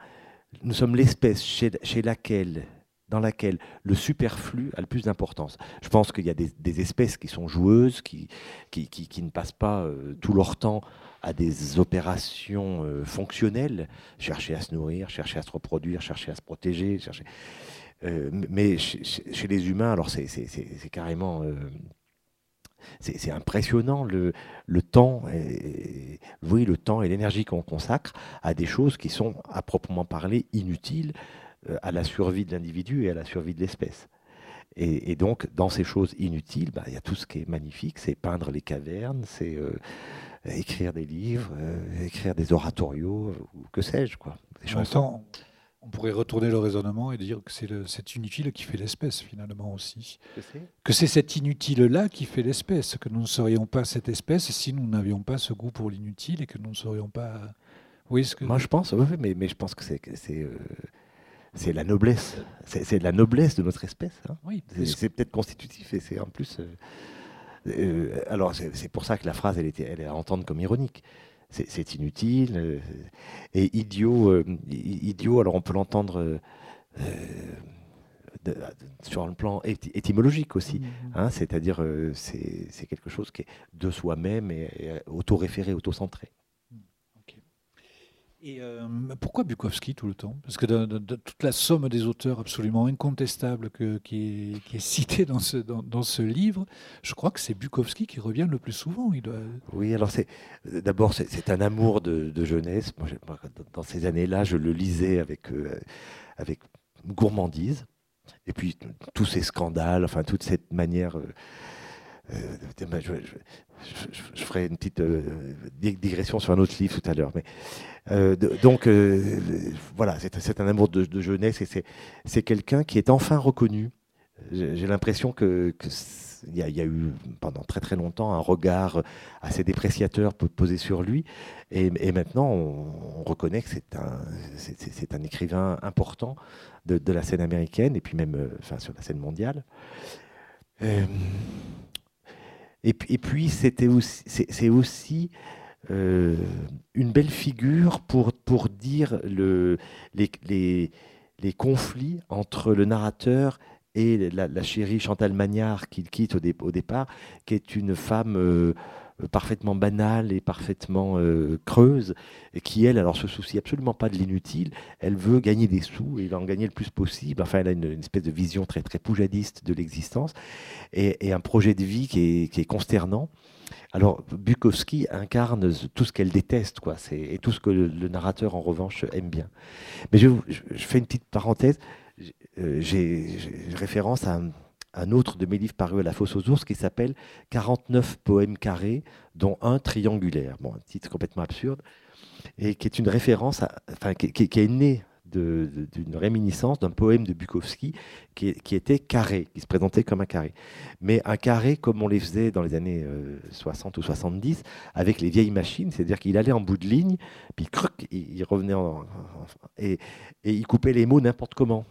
nous sommes l'espèce chez, chez laquelle dans laquelle le superflu a le plus d'importance. Je pense qu'il y a des, espèces qui sont joueuses, qui, qui, ne passent pas euh, tout leur temps à des opérations euh, fonctionnelles, chercher à se nourrir, chercher à se reproduire, chercher à se protéger. Chercher... Euh, mais chez, les humains, alors c'est carrément... c'est impressionnant le, le temps, et, oui, le temps et l'énergie qu'on consacre à des choses qui sont à proprement parler inutiles, à la survie de l'individu et à la survie de l'espèce. Et, donc, dans ces choses inutiles, bah, il y a tout ce qui est magnifique, c'est peindre les cavernes, c'est euh, écrire des livres, euh, écrire des oratorios, ou que sais-je, quoi. Des chansons. On pourrait retourner le raisonnement et dire que c'est cet inutile qui fait l'espèce finalement aussi. Que c'est? Cet inutile-là qui fait l'espèce, que nous ne serions pas cette espèce si nous n'avions pas ce goût pour l'inutile et que nous ne serions pas... Oui, ce que... Moi je pense, oui, mais, mais je pense que c'est... c'est euh, c'est la noblesse. C'est la noblesse de notre espèce. Hein. Oui, c'est peut-être constitutif et c'est en plus. Euh, euh, alors c'est pour ça que la phrase, elle, était, elle est à entendre comme ironique. C'est inutile euh, et idiot. idiot. Alors on peut l'entendre. sur le plan étymologique aussi, mmh, mmh. hein, c'est-à-dire c'est quelque chose qui est de soi-même et, et auto-référé, auto-centré. Et euh, pourquoi Bukowski tout le temps Parce que de, toute la somme des auteurs absolument incontestables qui, est, citée dans ce, dans, ce livre, je crois que c'est Bukowski qui revient le plus souvent. Oui, alors c'est d'abord c'est un amour de, jeunesse. Dans ces années-là, je le lisais avec, euh, avec gourmandise. Et puis tous ces scandales, enfin toute cette manière. Euh, je, une petite digression sur un autre livre tout à l'heure. Mais euh, donc, euh, voilà, c'est un amour de, jeunesse et c'est quelqu'un qui est enfin reconnu. J'ai l'impression que, il y, a eu pendant très très longtemps un regard assez dépréciateur posé sur lui. Et, maintenant, on, reconnaît que c'est un, un, écrivain important de, la scène américaine et puis même euh, enfin, sur la scène mondiale. Et, puis, c'était aussi, c'est aussi euh, une belle figure pour, pour dire le, les, les, conflits entre le narrateur et la, chérie Chantal Magnard qu'il quitte au, au, départ, qui est une femme euh, parfaitement banale et parfaitement euh, creuse, qui, elle, alors se soucie absolument pas de l'inutile, elle veut gagner des sous et en gagner le plus possible. Enfin, elle a une, espèce de vision très, très poujadiste de l'existence et, un projet de vie qui est, qui est consternant. Alors, Bukowski incarne tout ce qu'elle déteste, quoi, et tout ce que le, narrateur, en revanche, aime bien. Mais je, fais une petite parenthèse. Euh, j'ai référence à un, autre de mes livres parus à la Fosse aux ours qui s'appelle 49 poèmes carrés, dont un triangulaire. Bon, un titre complètement absurde, et qui est une référence, enfin, qui, qui est né d'une réminiscence d'un poème de Bukowski qui, était carré, qui se présentait comme un carré. Mais un carré comme on les faisait dans les années 60 euh, ou 70, avec les vieilles machines, c'est-à-dire qu'il allait en bout de ligne, puis il revenait et, il coupait les mots n'importe comment.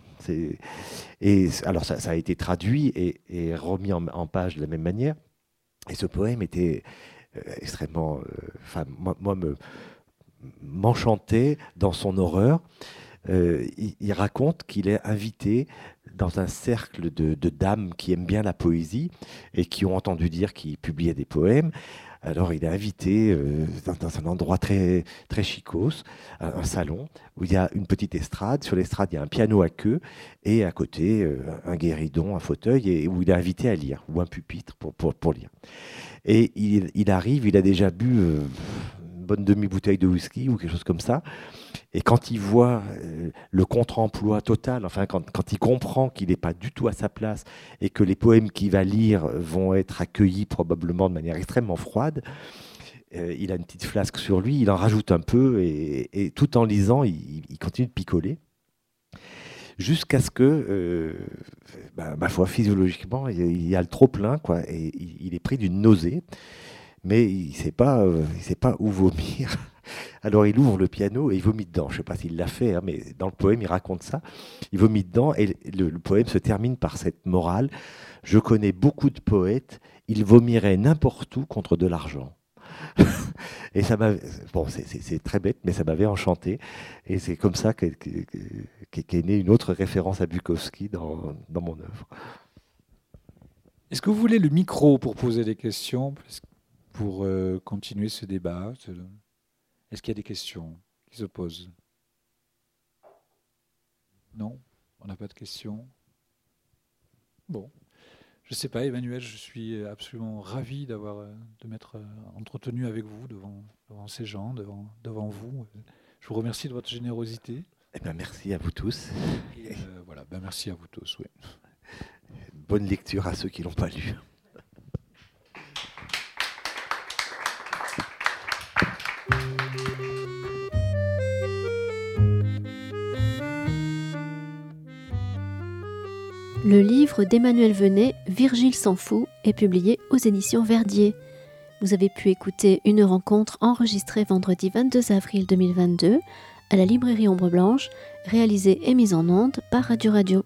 Et alors ça, a été traduit et, remis en, page de la même manière. Et ce poème était euh, extrêmement, euh, enfin moi, moi me m'enchantait dans son horreur. Euh, il, raconte qu'il est invité dans un cercle de, dames qui aiment bien la poésie et qui ont entendu dire qu'il publiait des poèmes. Alors il est invité euh, dans, un endroit très, très chicos, un, salon, où il y a une petite estrade. Sur l'estrade, il y a un piano à queue et à côté, euh, un guéridon, un fauteuil, et, où il est invité à lire, ou un pupitre pour, lire. Et il, il, arrive, il a déjà bu une bonne demi-bouteille de whisky ou quelque chose comme ça. Et quand il voit euh, le contre-emploi total, enfin quand, quand il comprend qu'il n'est pas du tout à sa place et que les poèmes qu'il va lire vont être accueillis probablement de manière extrêmement froide, euh, il a une petite flasque sur lui, il en rajoute un peu et, tout en lisant, il, continue de picoler. Jusqu'à ce que, euh, bah, ma foi, physiologiquement, il, y a le trop plein, quoi, et il, est pris d'une nausée, mais il ne sait, sait pas où vomir. Alors il ouvre le piano et il vomit dedans. Je ne sais pas s'il l'a fait, hein, mais dans le poème, il raconte ça. Il vomit dedans et le, poème se termine par cette morale. Je connais beaucoup de poètes, ils vomiraient n'importe où contre de l'argent. et ça m'a bon c'est très bête mais ça m'avait enchanté et c'est comme ça qu'est née une autre référence à Bukowski dans, mon œuvre est-ce que vous voulez le micro pour poser des questions pour euh, continuer ce débat est-ce qu'il y a des questions qui se posent? Non? On n'a pas de questions? Bon. Je ne sais pas, Emmanuel, je suis absolument ravi d'avoir, euh, de m'être euh, entretenu avec vous devant, devant ces gens, devant, devant vous. Je vous remercie de votre générosité. Eh ben, merci à vous tous. Euh, voilà, ben, merci à vous tous, oui. bonne lecture à ceux qui l'ont pas lu. Le livre d'Emmanuel Venet, Virgile s'en fout, est publié aux éditions Verdier. Vous avez pu écouter une rencontre enregistrée vendredi 22 avril 2022 à la librairie Ombre Blanche, réalisée et mise en onde par Radio Radio.